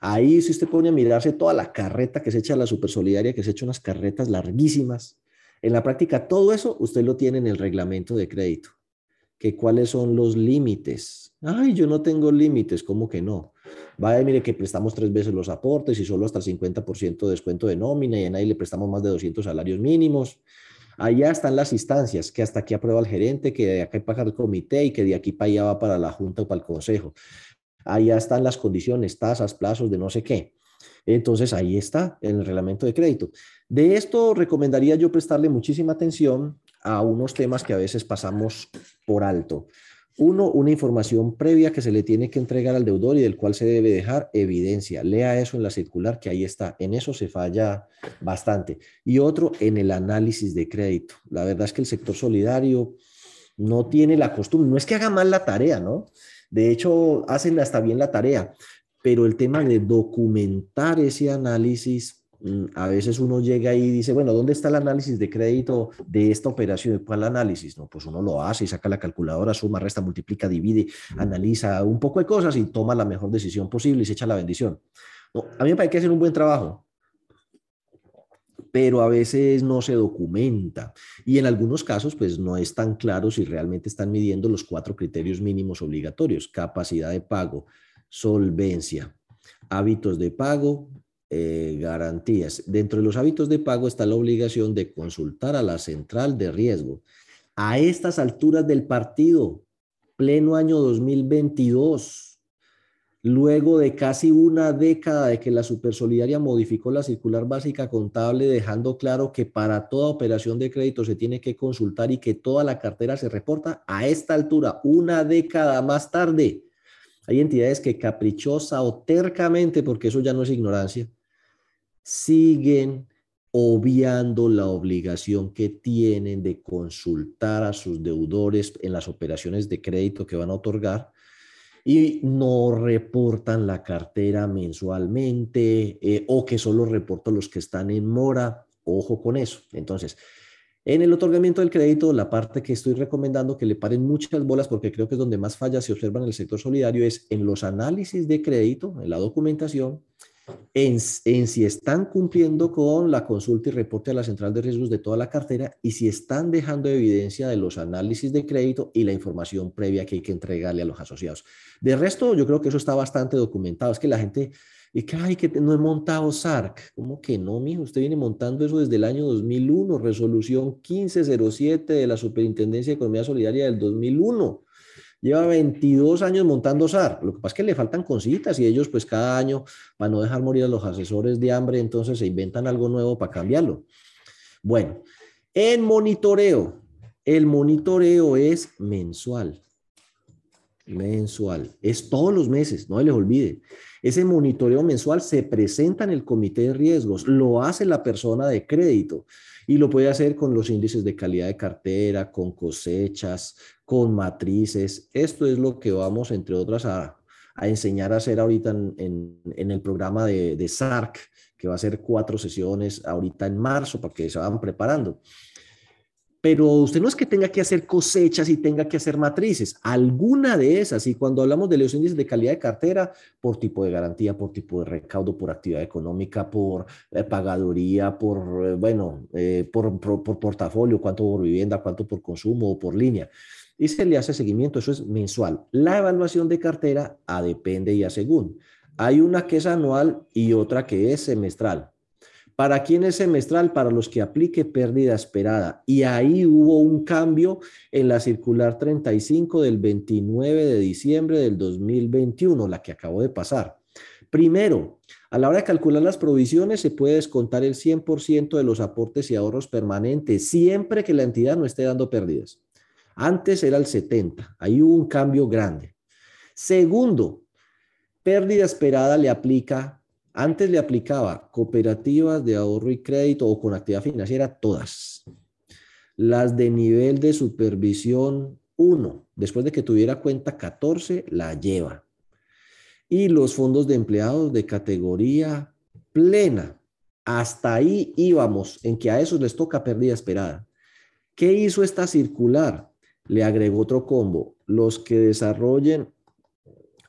Ahí si usted pone a mirarse toda la carreta que se echa la supersolidaria, que se echa unas carretas larguísimas, en la práctica, todo eso usted lo tiene en el reglamento de crédito. Que cuáles son los límites. Ay, yo no tengo límites, ¿cómo que no? Vaya, mire que prestamos tres veces los aportes y solo hasta el 50% de descuento de nómina y en ahí le prestamos más de 200 salarios mínimos. Allá están las instancias, que hasta aquí aprueba el gerente, que de aquí paga el comité y que de aquí para allá va para la junta o para el consejo. Allá están las condiciones, tasas, plazos de no sé qué. Entonces ahí está en el reglamento de crédito. De esto recomendaría yo prestarle muchísima atención a unos temas que a veces pasamos por alto. Uno, una información previa que se le tiene que entregar al deudor y del cual se debe dejar evidencia. Lea eso en la circular, que ahí está. En eso se falla bastante. Y otro, en el análisis de crédito. La verdad es que el sector solidario no tiene la costumbre, no es que haga mal la tarea, ¿no? De hecho, hacen hasta bien la tarea, pero el tema de documentar ese análisis, mm, a veces uno llega y dice, bueno, ¿dónde está el análisis de crédito de esta operación? ¿Cuál análisis? No, pues uno lo hace y saca la calculadora, suma, resta, multiplica, divide, analiza un poco de cosas y toma la mejor decisión posible y se echa la bendición. a mí me parece que hacer un buen trabajo, pero a veces no se documenta y en algunos casos pues no es tan claro si realmente están midiendo los cuatro criterios mínimos obligatorios, capacidad de pago, solvencia, hábitos de pago, eh, garantías. Dentro de los hábitos de pago está la obligación de consultar a la central de riesgo. A estas alturas del partido, pleno año 2022, luego de casi una década de que la Supersolidaria modificó la circular básica contable, dejando claro que para toda operación de crédito se tiene que consultar y que toda la cartera se reporta, a esta altura, una década más tarde, hay entidades que caprichosa o tercamente, porque eso ya no es ignorancia, siguen obviando la obligación que tienen de consultar a sus deudores en las operaciones de crédito que van a otorgar y no reportan la cartera mensualmente eh, o que solo reportan los que están en mora. Ojo con eso. Entonces, En el otorgamiento del crédito, la parte que estoy recomendando que le paren muchas bolas, porque creo que es donde más fallas se observan en el sector solidario, es en los análisis de crédito, en la documentación, en, si están cumpliendo con la consulta y reporte a la central de riesgos de toda la cartera y si están dejando evidencia de los análisis de crédito y la información previa que hay que entregarle a los asociados. De resto, yo creo que eso está bastante documentado. Es que la gente y que, ay, que no he montado SARC. ¿Cómo que no, mijo? Usted viene montando eso desde el año 2001, resolución 1507 de la Superintendencia de Economía Solidaria del 2001. Lleva 22 años montando SAR. Lo que pasa es que le faltan cositas y ellos pues cada año, para no dejar morir a los asesores de hambre, entonces se inventan algo nuevo para cambiarlo. Bueno, en monitoreo, el monitoreo es mensual. Mensual. Es todos los meses, no les olvide. Ese monitoreo mensual se presenta en el comité de riesgos, lo hace la persona de crédito y lo puede hacer con los índices de calidad de cartera, con cosechas, con matrices. Esto es lo que vamos, entre otras, a, enseñar a hacer ahorita en, el programa de, de SARC, que va a ser cuatro sesiones ahorita en marzo para que se vayan preparando pero usted no es que tenga que hacer cosechas y tenga que hacer matrices, alguna de esas, y cuando hablamos de los índices de calidad de cartera, por tipo de garantía, por tipo de recaudo, por actividad económica, por eh, pagaduría, por, eh, bueno, eh, por, por, portafolio, cuánto por vivienda, cuánto por consumo o por línea. Y se le hace seguimiento, eso es mensual. La evaluación de cartera a depende y a según. Hay una que es anual y otra que es semestral. ¿Para quién es semestral? Para los que aplique pérdida esperada. Y ahí hubo un cambio en la circular 35 del 29 de diciembre del 2021, la que acabó de pasar. Primero, a la hora de calcular las provisiones se puede descontar el 100% de los aportes y ahorros permanentes, siempre que la entidad no esté dando pérdidas. Antes era el 70, ahí hubo un cambio grande. Segundo, pérdida esperada le aplica antes le aplicaba cooperativas de ahorro y crédito o con actividad financiera, todas. Las de nivel de supervisión 1, después de que tuviera cuenta 14, la lleva. Y los fondos de empleados de categoría plena. Hasta ahí íbamos, en que a esos les toca pérdida esperada. ¿Qué hizo esta circular? Le agregó otro combo. Los que desarrollen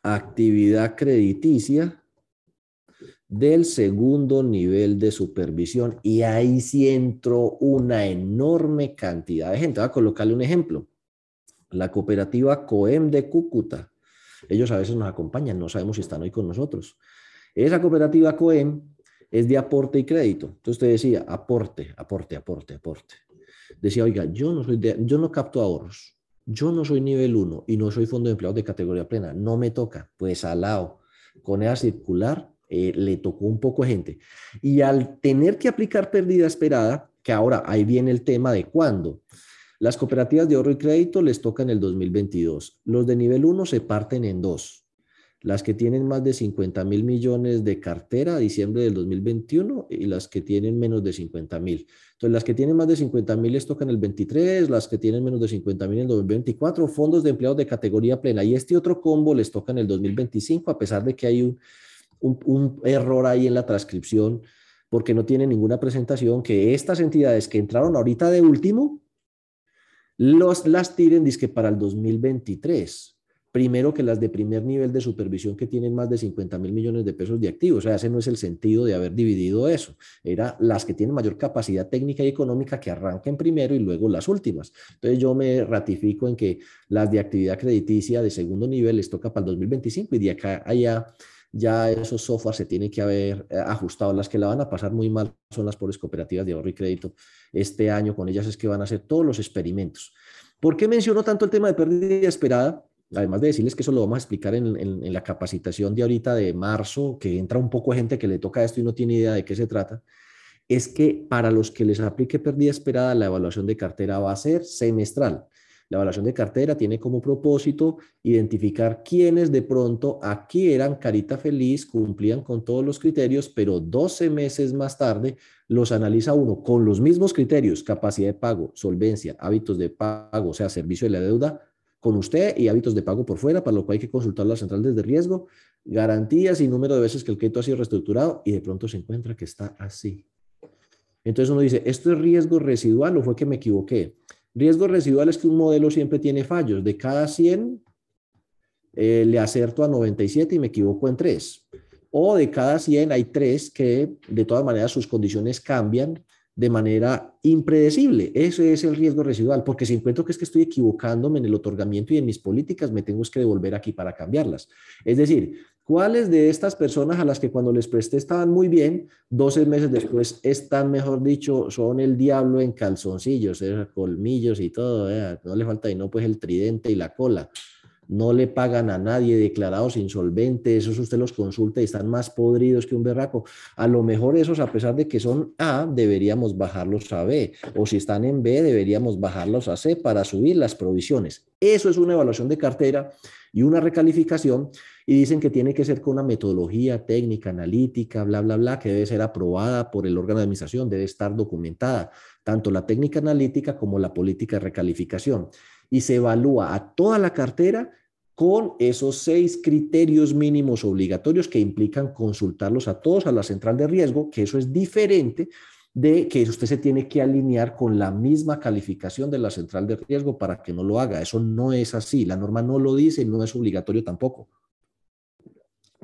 actividad crediticia del segundo nivel de supervisión y ahí sí entró una enorme cantidad de gente. Voy a colocarle un ejemplo. La cooperativa COEM de Cúcuta. Ellos a veces nos acompañan, no sabemos si están hoy con nosotros. Esa cooperativa COEM es de aporte y crédito. Entonces usted decía, aporte, aporte, aporte, aporte. Decía, oiga, yo no, soy yo no capto ahorros. Yo no soy nivel 1 y no soy fondo de empleados de categoría plena. No me toca. Pues al lado, con esa circular, eh, le tocó un poco gente. Y al tener que aplicar pérdida esperada, que ahora ahí viene el tema de cuándo. Las cooperativas de ahorro y crédito les toca en el 2022. Los de nivel 1 se parten en dos. Las que tienen más de 50 mil millones de cartera diciembre del 2021 y las que tienen menos de 50 mil. Entonces, las que tienen más de 50 mil les tocan el 23, las que tienen menos de 50 mil en el 2024, fondos de empleados de categoría plena. Y este otro combo les toca en el 2025, a pesar de que hay un un, error ahí en la transcripción porque no tiene ninguna presentación que estas entidades que entraron ahorita de último los, las tiren que para el 2023 primero que las de primer nivel de supervisión que tienen más de 50 mil millones de pesos de activos. O sea, ese no es el sentido de haber dividido eso. Era las que tienen mayor capacidad técnica y económica que arranquen primero y luego las últimas. Entonces yo me ratifico en que las de actividad crediticia de segundo nivel les toca para el 2025 y de acá allá ya esos softwares se tienen que haber eh, ajustado. Las que la van a pasar muy mal son las pobres cooperativas de ahorro y crédito. Este año con ellas es que van a hacer todos los experimentos. ¿Por qué menciono tanto el tema de pérdida esperada? Además de decirles que eso lo vamos a explicar en, la capacitación de ahorita de marzo, que entra un poco gente que le toca esto y no tiene idea de qué se trata, es que para los que les aplique pérdida esperada, la evaluación de cartera va a ser semestral. La evaluación de cartera tiene como propósito identificar quiénes de pronto aquí eran carita feliz, cumplían con todos los criterios, pero 12 meses más tarde los analiza uno con los mismos criterios, capacidad de pago, solvencia, hábitos de pago, o sea, servicio de la deuda con usted y hábitos de pago por fuera, para lo cual hay que consultar las centrales de riesgo, garantías y número de veces que el crédito ha sido reestructurado y de pronto se encuentra que está así. Entonces uno dice, ¿esto es riesgo residual o fue que me equivoqué? Riesgo residual es que un modelo siempre tiene fallos. De cada 100, eh, le acerto a 97 y me equivoco en 3. O de cada 100 hay 3 que de todas maneras sus condiciones cambian de manera impredecible. Ese es el riesgo residual, porque si encuentro que es que estoy equivocándome en el otorgamiento y en mis políticas, me tengo que devolver aquí para cambiarlas. Es decir, ¿cuáles de estas personas a las que cuando les presté estaban muy bien, 12 meses después están, mejor dicho, son el diablo en calzoncillos, eh, colmillos y todo, no le falta y no pues el tridente y la cola no le pagan a nadie, declarados insolventes, esos usted los consulta y están más podridos que un berraco. A lo mejor esos, a pesar de que son A, deberíamos bajarlos a B, o si están en B, deberíamos bajarlos a C para subir las provisiones. Eso es una evaluación de cartera y una recalificación, y dicen que tiene que ser con una metodología técnica, analítica, bla, bla, bla, que debe ser aprobada por el órgano de administración, debe estar documentada, tanto la técnica analítica como la política de recalificación y se evalúa a toda la cartera con esos seis criterios mínimos obligatorios que implican consultarlos a todos a la central de riesgo, que eso es diferente de que usted se tiene que alinear con la misma calificación de la central de riesgo para que no lo haga. Eso no es así. La norma no lo dice no es obligatorio tampoco.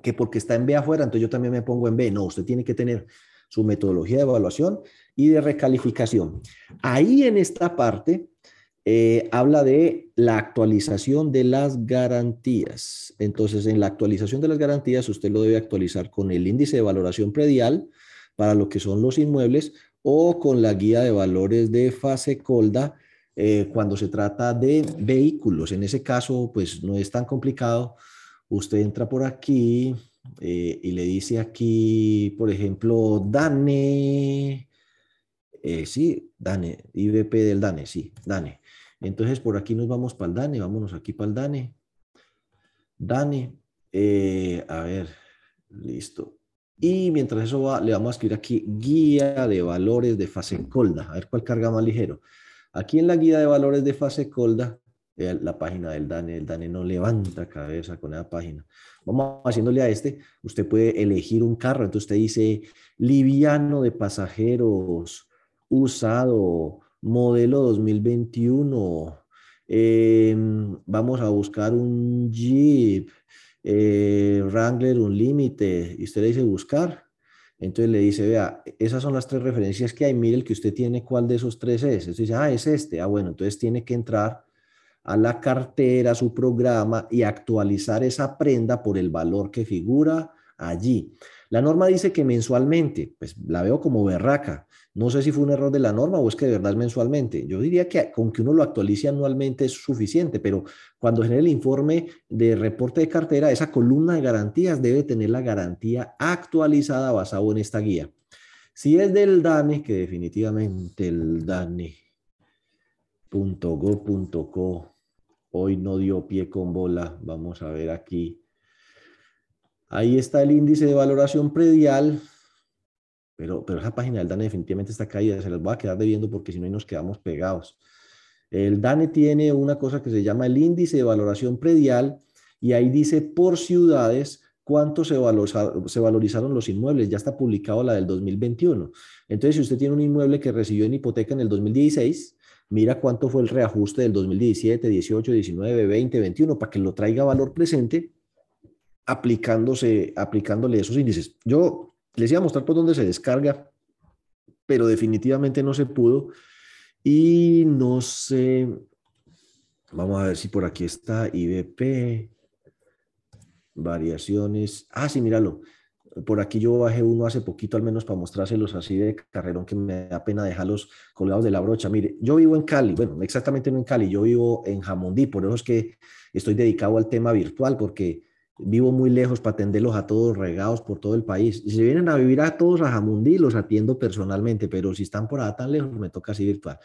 Que porque está en B afuera, entonces yo también me pongo en B. No, usted tiene que tener su metodología de evaluación y de recalificación. Ahí en esta parte eh, habla de la actualización de las garantías. Entonces, en la actualización de las garantías, usted lo debe actualizar con el índice de valoración predial para lo que son los inmuebles o con la guía de valores de fase colda eh, cuando se trata de vehículos. En ese caso, pues no es tan complicado. Usted entra por aquí eh, y le dice aquí, por ejemplo, DANE. sí, DANE, IBP del DANE, sí, DANE. Entonces por aquí nos vamos para el DANE, vámonos aquí para el DANE. DANE, eh, a ver, listo. Y mientras eso va, le vamos a escribir aquí guía de valores de fase colda. A ver cuál carga más ligero. Aquí en la guía de valores de fase colda, eh, la página del DANE, el DANE no levanta cabeza con esa página. Vamos haciéndole a este, usted puede elegir un carro, entonces usted dice liviano de pasajeros, usado, modelo 2021. Em, vamos a buscar un Jeep eh, Wrangler un límite y usted le dice buscar. Entonces le dice, vea, esas son las tres referencias que hay, mire el que usted tiene, ¿cuál de esos tres es? Entonces dice, ah, es este. Ah, bueno, entonces tiene que entrar a la cartera, a su programa y actualizar esa prenda por el valor que figura allí. La norma dice que mensualmente, pues la veo como berraca. No sé si fue un error de la norma o es que de verdad es mensualmente. Yo diría que con que uno lo actualice anualmente es suficiente, pero cuando genere el informe de reporte de cartera, esa columna de garantías debe tener la garantía actualizada basado en esta guía. Si es del DANE, que definitivamente el DANE.go.co hoy no dio pie con bola, vamos a ver aquí Ahí está el índice de valoración predial, pero, pero esa página del DANE definitivamente está caída, se las voy a quedar debiendo porque si no nos quedamos pegados. El DANE tiene una cosa que se llama el índice de valoración predial y ahí dice por ciudades cuánto se, se valorizaron los inmuebles. Ya está publicado la del 2021. Entonces, si usted tiene un inmueble que recibió en hipoteca en el 2016, mira cuánto fue el reajuste del 2017, 18, 19, 20, 21, para que lo traiga valor presente aplicándose, aplicándole esos índices. Yo les iba a mostrar por dónde se descarga, pero definitivamente no se pudo. Y no sé, vamos a ver si por aquí está IBP, variaciones. Ah, sí, míralo. Por aquí yo bajé uno hace poquito, al menos para mostrárselos así de carrerón, que me da pena dejarlos colgados de la brocha. Mire, yo vivo en Cali, bueno, exactamente no en Cali, yo vivo en Jamundí, por eso es que estoy dedicado al tema virtual, porque vivo muy lejos para atenderlos a todos regados por todo el país. Si vienen a vivir a todos a Jamundí, los atiendo personalmente, pero si están por allá tan lejos, me toca así virtual.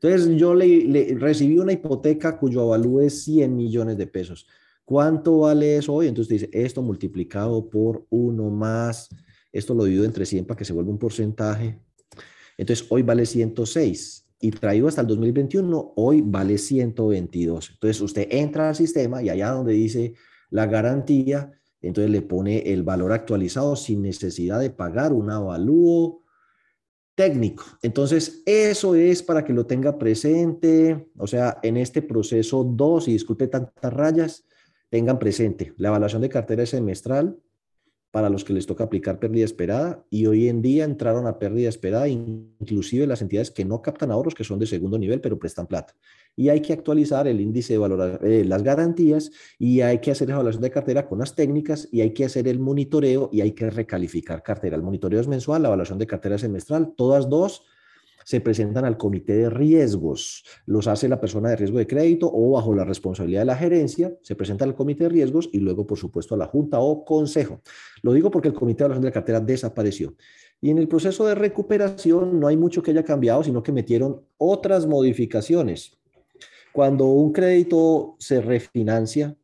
Entonces, yo le, recibí una hipoteca cuyo avalúo es 100 millones de pesos. ¿Cuánto vale eso hoy? Entonces dice, esto multiplicado por uno más, esto lo divido entre 100 para que se vuelva un porcentaje. Entonces, hoy vale 106 y traído hasta el 2021, hoy vale 122. Entonces, usted entra al sistema y allá donde dice la garantía, entonces le pone el valor actualizado sin necesidad de pagar un avalúo técnico. Entonces, eso es para que lo tenga presente, o sea, en este proceso 2, y disculpe tantas rayas, tengan presente la evaluación de cartera semestral para los que les toca aplicar pérdida esperada y hoy en día entraron a pérdida esperada inclusive las entidades que no captan ahorros que son de segundo nivel pero prestan plata. Y hay que actualizar el índice de valor, eh, las garantías y hay que hacer evaluación de cartera con las técnicas y hay que hacer el monitoreo y hay que recalificar cartera. El monitoreo es mensual, la evaluación de cartera semestral, todas dos se presentan al comité de riesgos. Los hace la persona de riesgo de crédito o bajo la responsabilidad de la gerencia, se presenta al comité de riesgos y luego, por supuesto, a la junta o consejo. Lo digo porque el comité de evaluación de la cartera desapareció. Y en el proceso de recuperación no hay mucho que haya cambiado, sino que metieron otras modificaciones. Cuando un crédito se refinancia,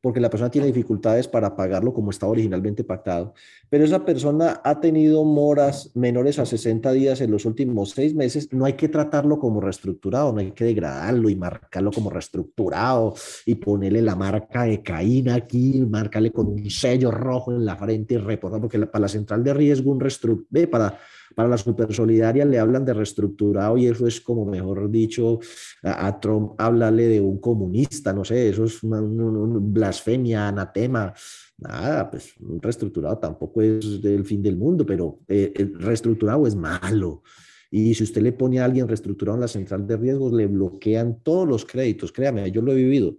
porque la persona tiene dificultades para pagarlo como estaba originalmente pactado, pero esa persona ha tenido moras menores a 60 días en los últimos seis meses, no hay que tratarlo como reestructurado, no hay que degradarlo y marcarlo como reestructurado y ponerle la marca de Caína aquí, marcarle con un sello rojo en la frente y reportar, porque para la central de riesgo, un reestructurado, para para la supersolidaria le hablan de reestructurado y eso es como, mejor dicho, a, Trump háblale de un comunista, no sé, eso es una, blasfemia, anatema. Nada, pues un reestructurado tampoco es del fin del mundo, pero eh, el reestructurado es malo. Y si usted le pone a alguien reestructurado en la central de riesgos, le bloquean todos los créditos. Créame, yo lo he vivido.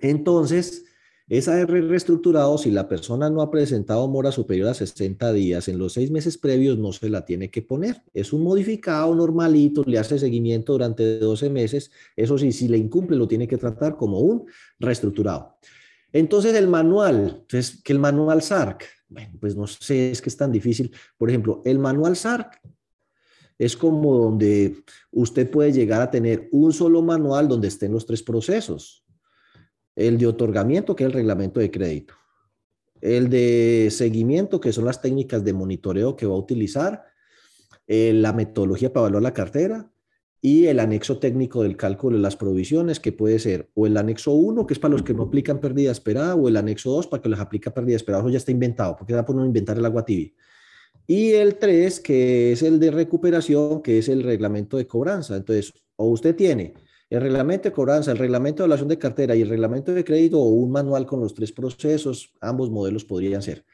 Entonces, esa R reestructurado, si la persona no ha presentado mora superior a 60 días en los seis meses previos, no se la tiene que poner. Es un modificado normalito, le hace seguimiento durante 12 meses. Eso sí, si le incumple, lo tiene que tratar como un reestructurado. Entonces, el manual, entonces, que el manual SARC, bueno, pues no sé, es que es tan difícil. Por ejemplo, el manual SARC es como donde usted puede llegar a tener un solo manual donde estén los tres procesos el de otorgamiento, que es el reglamento de crédito, el de seguimiento, que son las técnicas de monitoreo que va a utilizar, eh, la metodología para evaluar la cartera y el anexo técnico del cálculo de las provisiones, que puede ser o el anexo 1, que es para los que no aplican pérdida esperada, o el anexo 2 para que les aplica pérdida esperada. Eso ya está inventado, porque da por no inventar el agua tibia. Y el 3, que es el de recuperación, que es el reglamento de cobranza. Entonces, o usted tiene el reglamento de cobranza, el reglamento de evaluación de cartera y el reglamento de crédito o un manual con los tres procesos, ambos modelos podrían ser.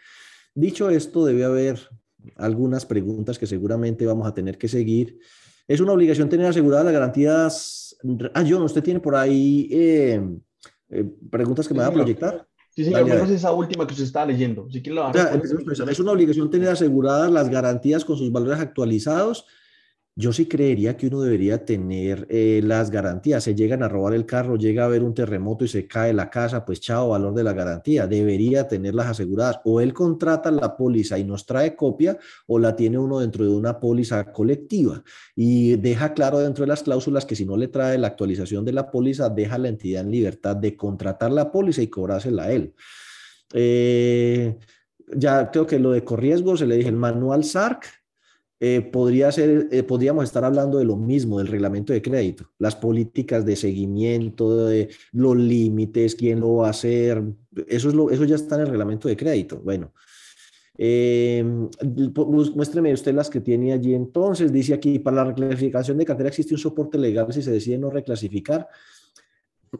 Dicho esto, debe haber algunas preguntas que seguramente vamos a tener que seguir. ¿Es una obligación tener aseguradas las garantías? Ah, John, usted tiene por ahí eh, eh, preguntas que me va a proyectar. Sí, señor, es esa última que usted está leyendo. es una obligación tener aseguradas las garantías con sus valores actualizados yo sí creería que uno debería tener eh, las garantías. Se llegan a robar el carro, llega a haber un terremoto y se cae la casa, pues chao, valor de la garantía. Debería tenerlas aseguradas. O él contrata la póliza y nos trae copia, o la tiene uno dentro de una póliza colectiva. Y deja claro dentro de las cláusulas que si no le trae la actualización de la póliza, deja la entidad en libertad de contratar la póliza y cobrársela a él. Eh, ya creo que lo de corriesgo, se le dije el manual SARC, eh, podría ser, eh, podríamos estar hablando de lo mismo, del reglamento de crédito, las políticas de seguimiento, de los límites, quién lo va a hacer, eso, es lo, eso ya está en el reglamento de crédito. Bueno, eh, muéstreme usted las que tiene allí entonces. Dice aquí, para la reclasificación de cartera existe un soporte legal si se decide no reclasificar.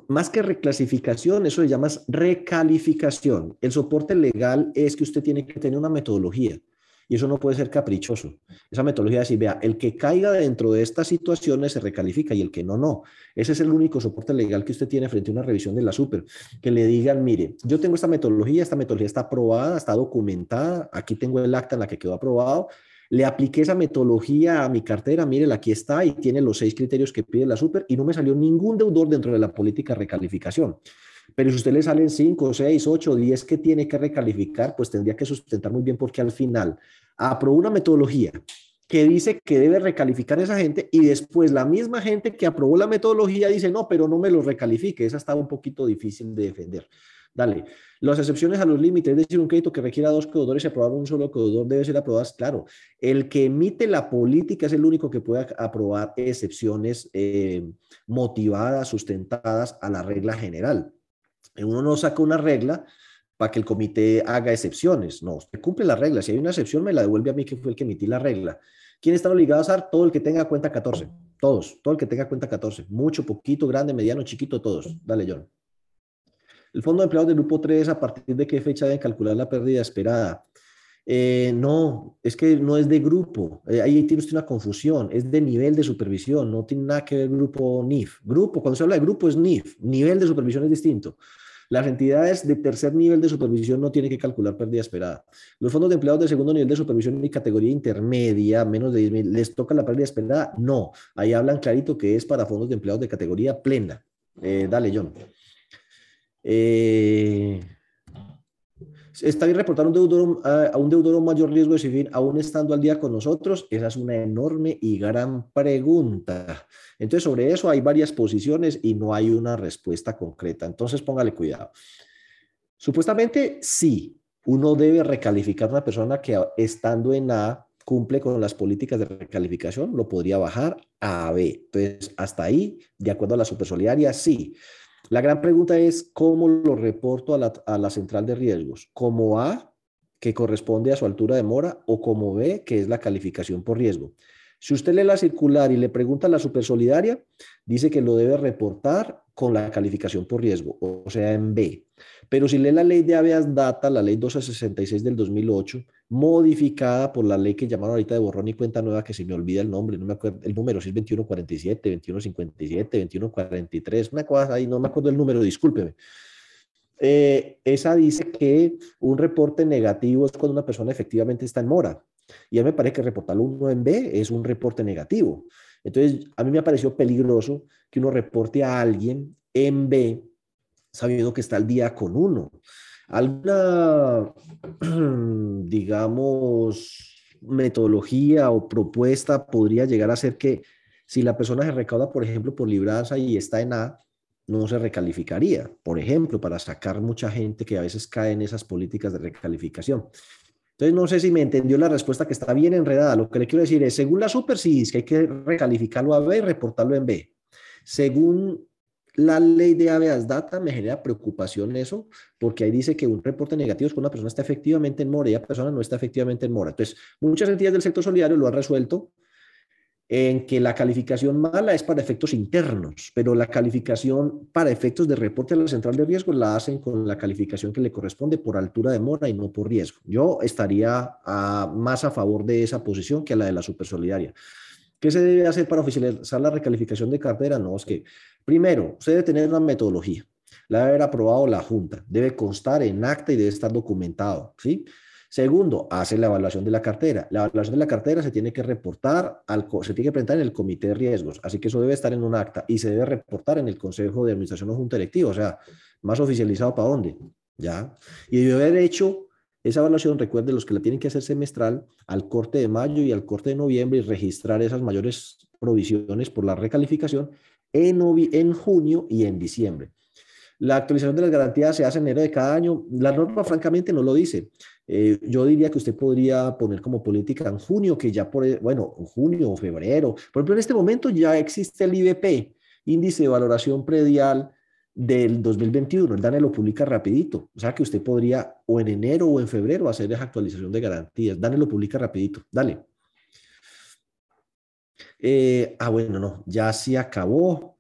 Más que reclasificación, eso se llama recalificación. El soporte legal es que usted tiene que tener una metodología. Y eso no puede ser caprichoso. Esa metodología es decir, vea, el que caiga dentro de estas situaciones se recalifica y el que no, no. Ese es el único soporte legal que usted tiene frente a una revisión de la super. Que le digan, mire, yo tengo esta metodología, esta metodología está aprobada, está documentada, aquí tengo el acta en la que quedó aprobado, le apliqué esa metodología a mi cartera, mire, aquí está y tiene los seis criterios que pide la super y no me salió ningún deudor dentro de la política de recalificación. Pero si usted le salen 5, 6, 8, 10 que tiene que recalificar, pues tendría que sustentar muy bien porque al final aprobó una metodología que dice que debe recalificar esa gente y después la misma gente que aprobó la metodología dice, no, pero no me lo recalifique. Esa está un poquito difícil de defender. Dale. Las excepciones a los límites, es decir, un crédito que requiera dos codeudores y aprobar un solo codeudor debe ser aprobado. Claro, el que emite la política es el único que puede aprobar excepciones eh, motivadas, sustentadas a la regla general. Uno no saca una regla para que el comité haga excepciones. No, usted cumple la regla. Si hay una excepción, me la devuelve a mí que fue el que emití la regla. ¿Quién está obligado a SAR? Todo el que tenga cuenta 14. Todos, todo el que tenga cuenta 14. Mucho, poquito, grande, mediano, chiquito, todos. Dale, John. El fondo de empleados del grupo 3, ¿a partir de qué fecha deben calcular la pérdida esperada? Eh, no, es que no es de grupo. Eh, ahí tiene usted una confusión. Es de nivel de supervisión. No tiene nada que ver grupo NIF. Grupo, cuando se habla de grupo es NIF. Nivel de supervisión es distinto. Las entidades de tercer nivel de supervisión no tienen que calcular pérdida esperada. Los fondos de empleados de segundo nivel de supervisión y categoría intermedia, menos de 10 mil, ¿les toca la pérdida esperada? No. Ahí hablan clarito que es para fondos de empleados de categoría plena. Eh, dale, John. Eh, ¿Está bien reportar un deudor, a un deudor mayor riesgo de civil aún estando al día con nosotros? Esa es una enorme y gran pregunta. Entonces, sobre eso hay varias posiciones y no hay una respuesta concreta. Entonces, póngale cuidado. Supuestamente, sí, uno debe recalificar a una persona que estando en A cumple con las políticas de recalificación, lo podría bajar a B. Entonces, hasta ahí, de acuerdo a la supersolidaria, sí. La gran pregunta es, ¿cómo lo reporto a la, central de riesgos? ¿Como A, que corresponde a su altura de mora, o como B, que es la calificación por riesgo? Si usted lee la circular y le pregunta a la supersolidaria, dice que lo debe reportar con la calificación por riesgo, o sea, en B. Pero si lee la ley de habeas data, la ley 1266 del 2008, modificada por la ley que llamaron ahorita de borrón y cuenta nueva, que se me olvida el nombre, no me acuerdo el número, si es 2147, 2157, 2143, una cosa ahí, no me acuerdo el número, discúlpeme. Eh, esa dice que un reporte negativo es cuando una persona efectivamente está en mora. Y a mí me parece que reportarlo uno en B es un reporte negativo. Entonces, a mí me pareció peligroso que uno reporte a alguien en B sabiendo que está al día con uno. ¿Alguna, <clears throat> digamos, metodología o propuesta podría llegar a ser que si la persona se recauda, por ejemplo, por libranza y está en A, no se recalificaría, por ejemplo, para sacar mucha gente que a veces cae en esas políticas de recalificación. Entonces, no sé si me entendió la respuesta que está bien enredada. Lo que le quiero decir es, según la Super, sí, es que hay que recalificarlo a B y reportarlo en B. Según la ley de habeas data, me genera preocupación eso, porque ahí dice que un reporte negativo es cuando una persona está efectivamente en mora y la persona no está efectivamente en mora. Entonces, muchas entidades del sector solidario lo han resuelto en que la calificación mala es para efectos internos, pero la calificación para efectos de reporte a la central de riesgo la hacen con la calificación que le corresponde por altura de mora y no por riesgo. Yo estaría más a favor de esa posición que a la de la supersolidaria. ¿Qué se debe hacer para oficializar la recalificación de cartera? No, es que primero, usted debe tener una metodología. La debe haber aprobado la Junta, debe constar en acta y debe estar documentado, ¿sí? Segundo, hace la evaluación de la cartera. La evaluación de la cartera se tiene que reportar, al, se tiene que presentar en el comité de riesgos, así que eso debe estar en un acta y se debe reportar en el Consejo de Administración o Junta Directiva, o sea, más oficializado para dónde, ¿ya? Y debe haber hecho esa evaluación, recuerde, los que la tienen que hacer semestral, al corte de mayo y al corte de noviembre y registrar esas mayores provisiones por la recalificación en, en junio y en diciembre. La actualización de las garantías se hace en enero de cada año. La norma, francamente, no lo dice. Eh, yo diría que usted podría poner como política en junio, que ya por, bueno, junio o febrero. Por ejemplo, en este momento ya existe el IBP, Índice de Valoración Predial del 2021. El DANE lo publica rapidito. O sea que usted podría o en enero o en febrero hacer esa actualización de garantías. DANE lo publica rapidito. Dale. Eh, ah, bueno, no, ya se acabó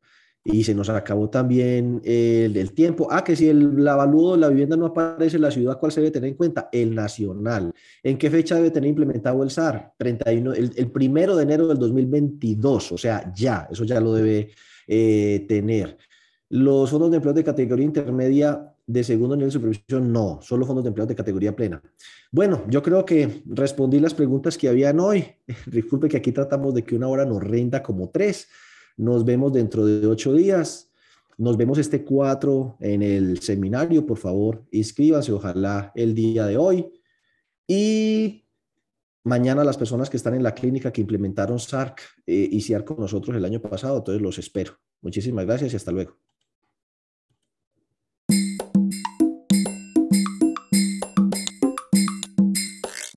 y se nos acabó también el, tiempo. Ah, que si el, avalúo de la vivienda no aparece en la ciudad, ¿cuál se debe tener en cuenta? El nacional. ¿En qué fecha debe tener implementado el SAR? 31, el, el primero de enero del 2022, o sea, ya, eso ya lo debe eh, tener. Los fondos de empleo de categoría intermedia de segundo nivel de supervisión, no, solo fondos de empleo de categoría plena. Bueno, yo creo que respondí las preguntas que habían hoy. <laughs> Disculpe que aquí tratamos de que una hora nos rinda como tres. Nos vemos dentro de ocho días. Nos vemos este cuatro en el seminario. Por favor, inscríbanse, ojalá el día de hoy. Y mañana las personas que están en la clínica que implementaron SARC eh, y SIAR con nosotros el año pasado, entonces los espero. Muchísimas gracias y hasta luego.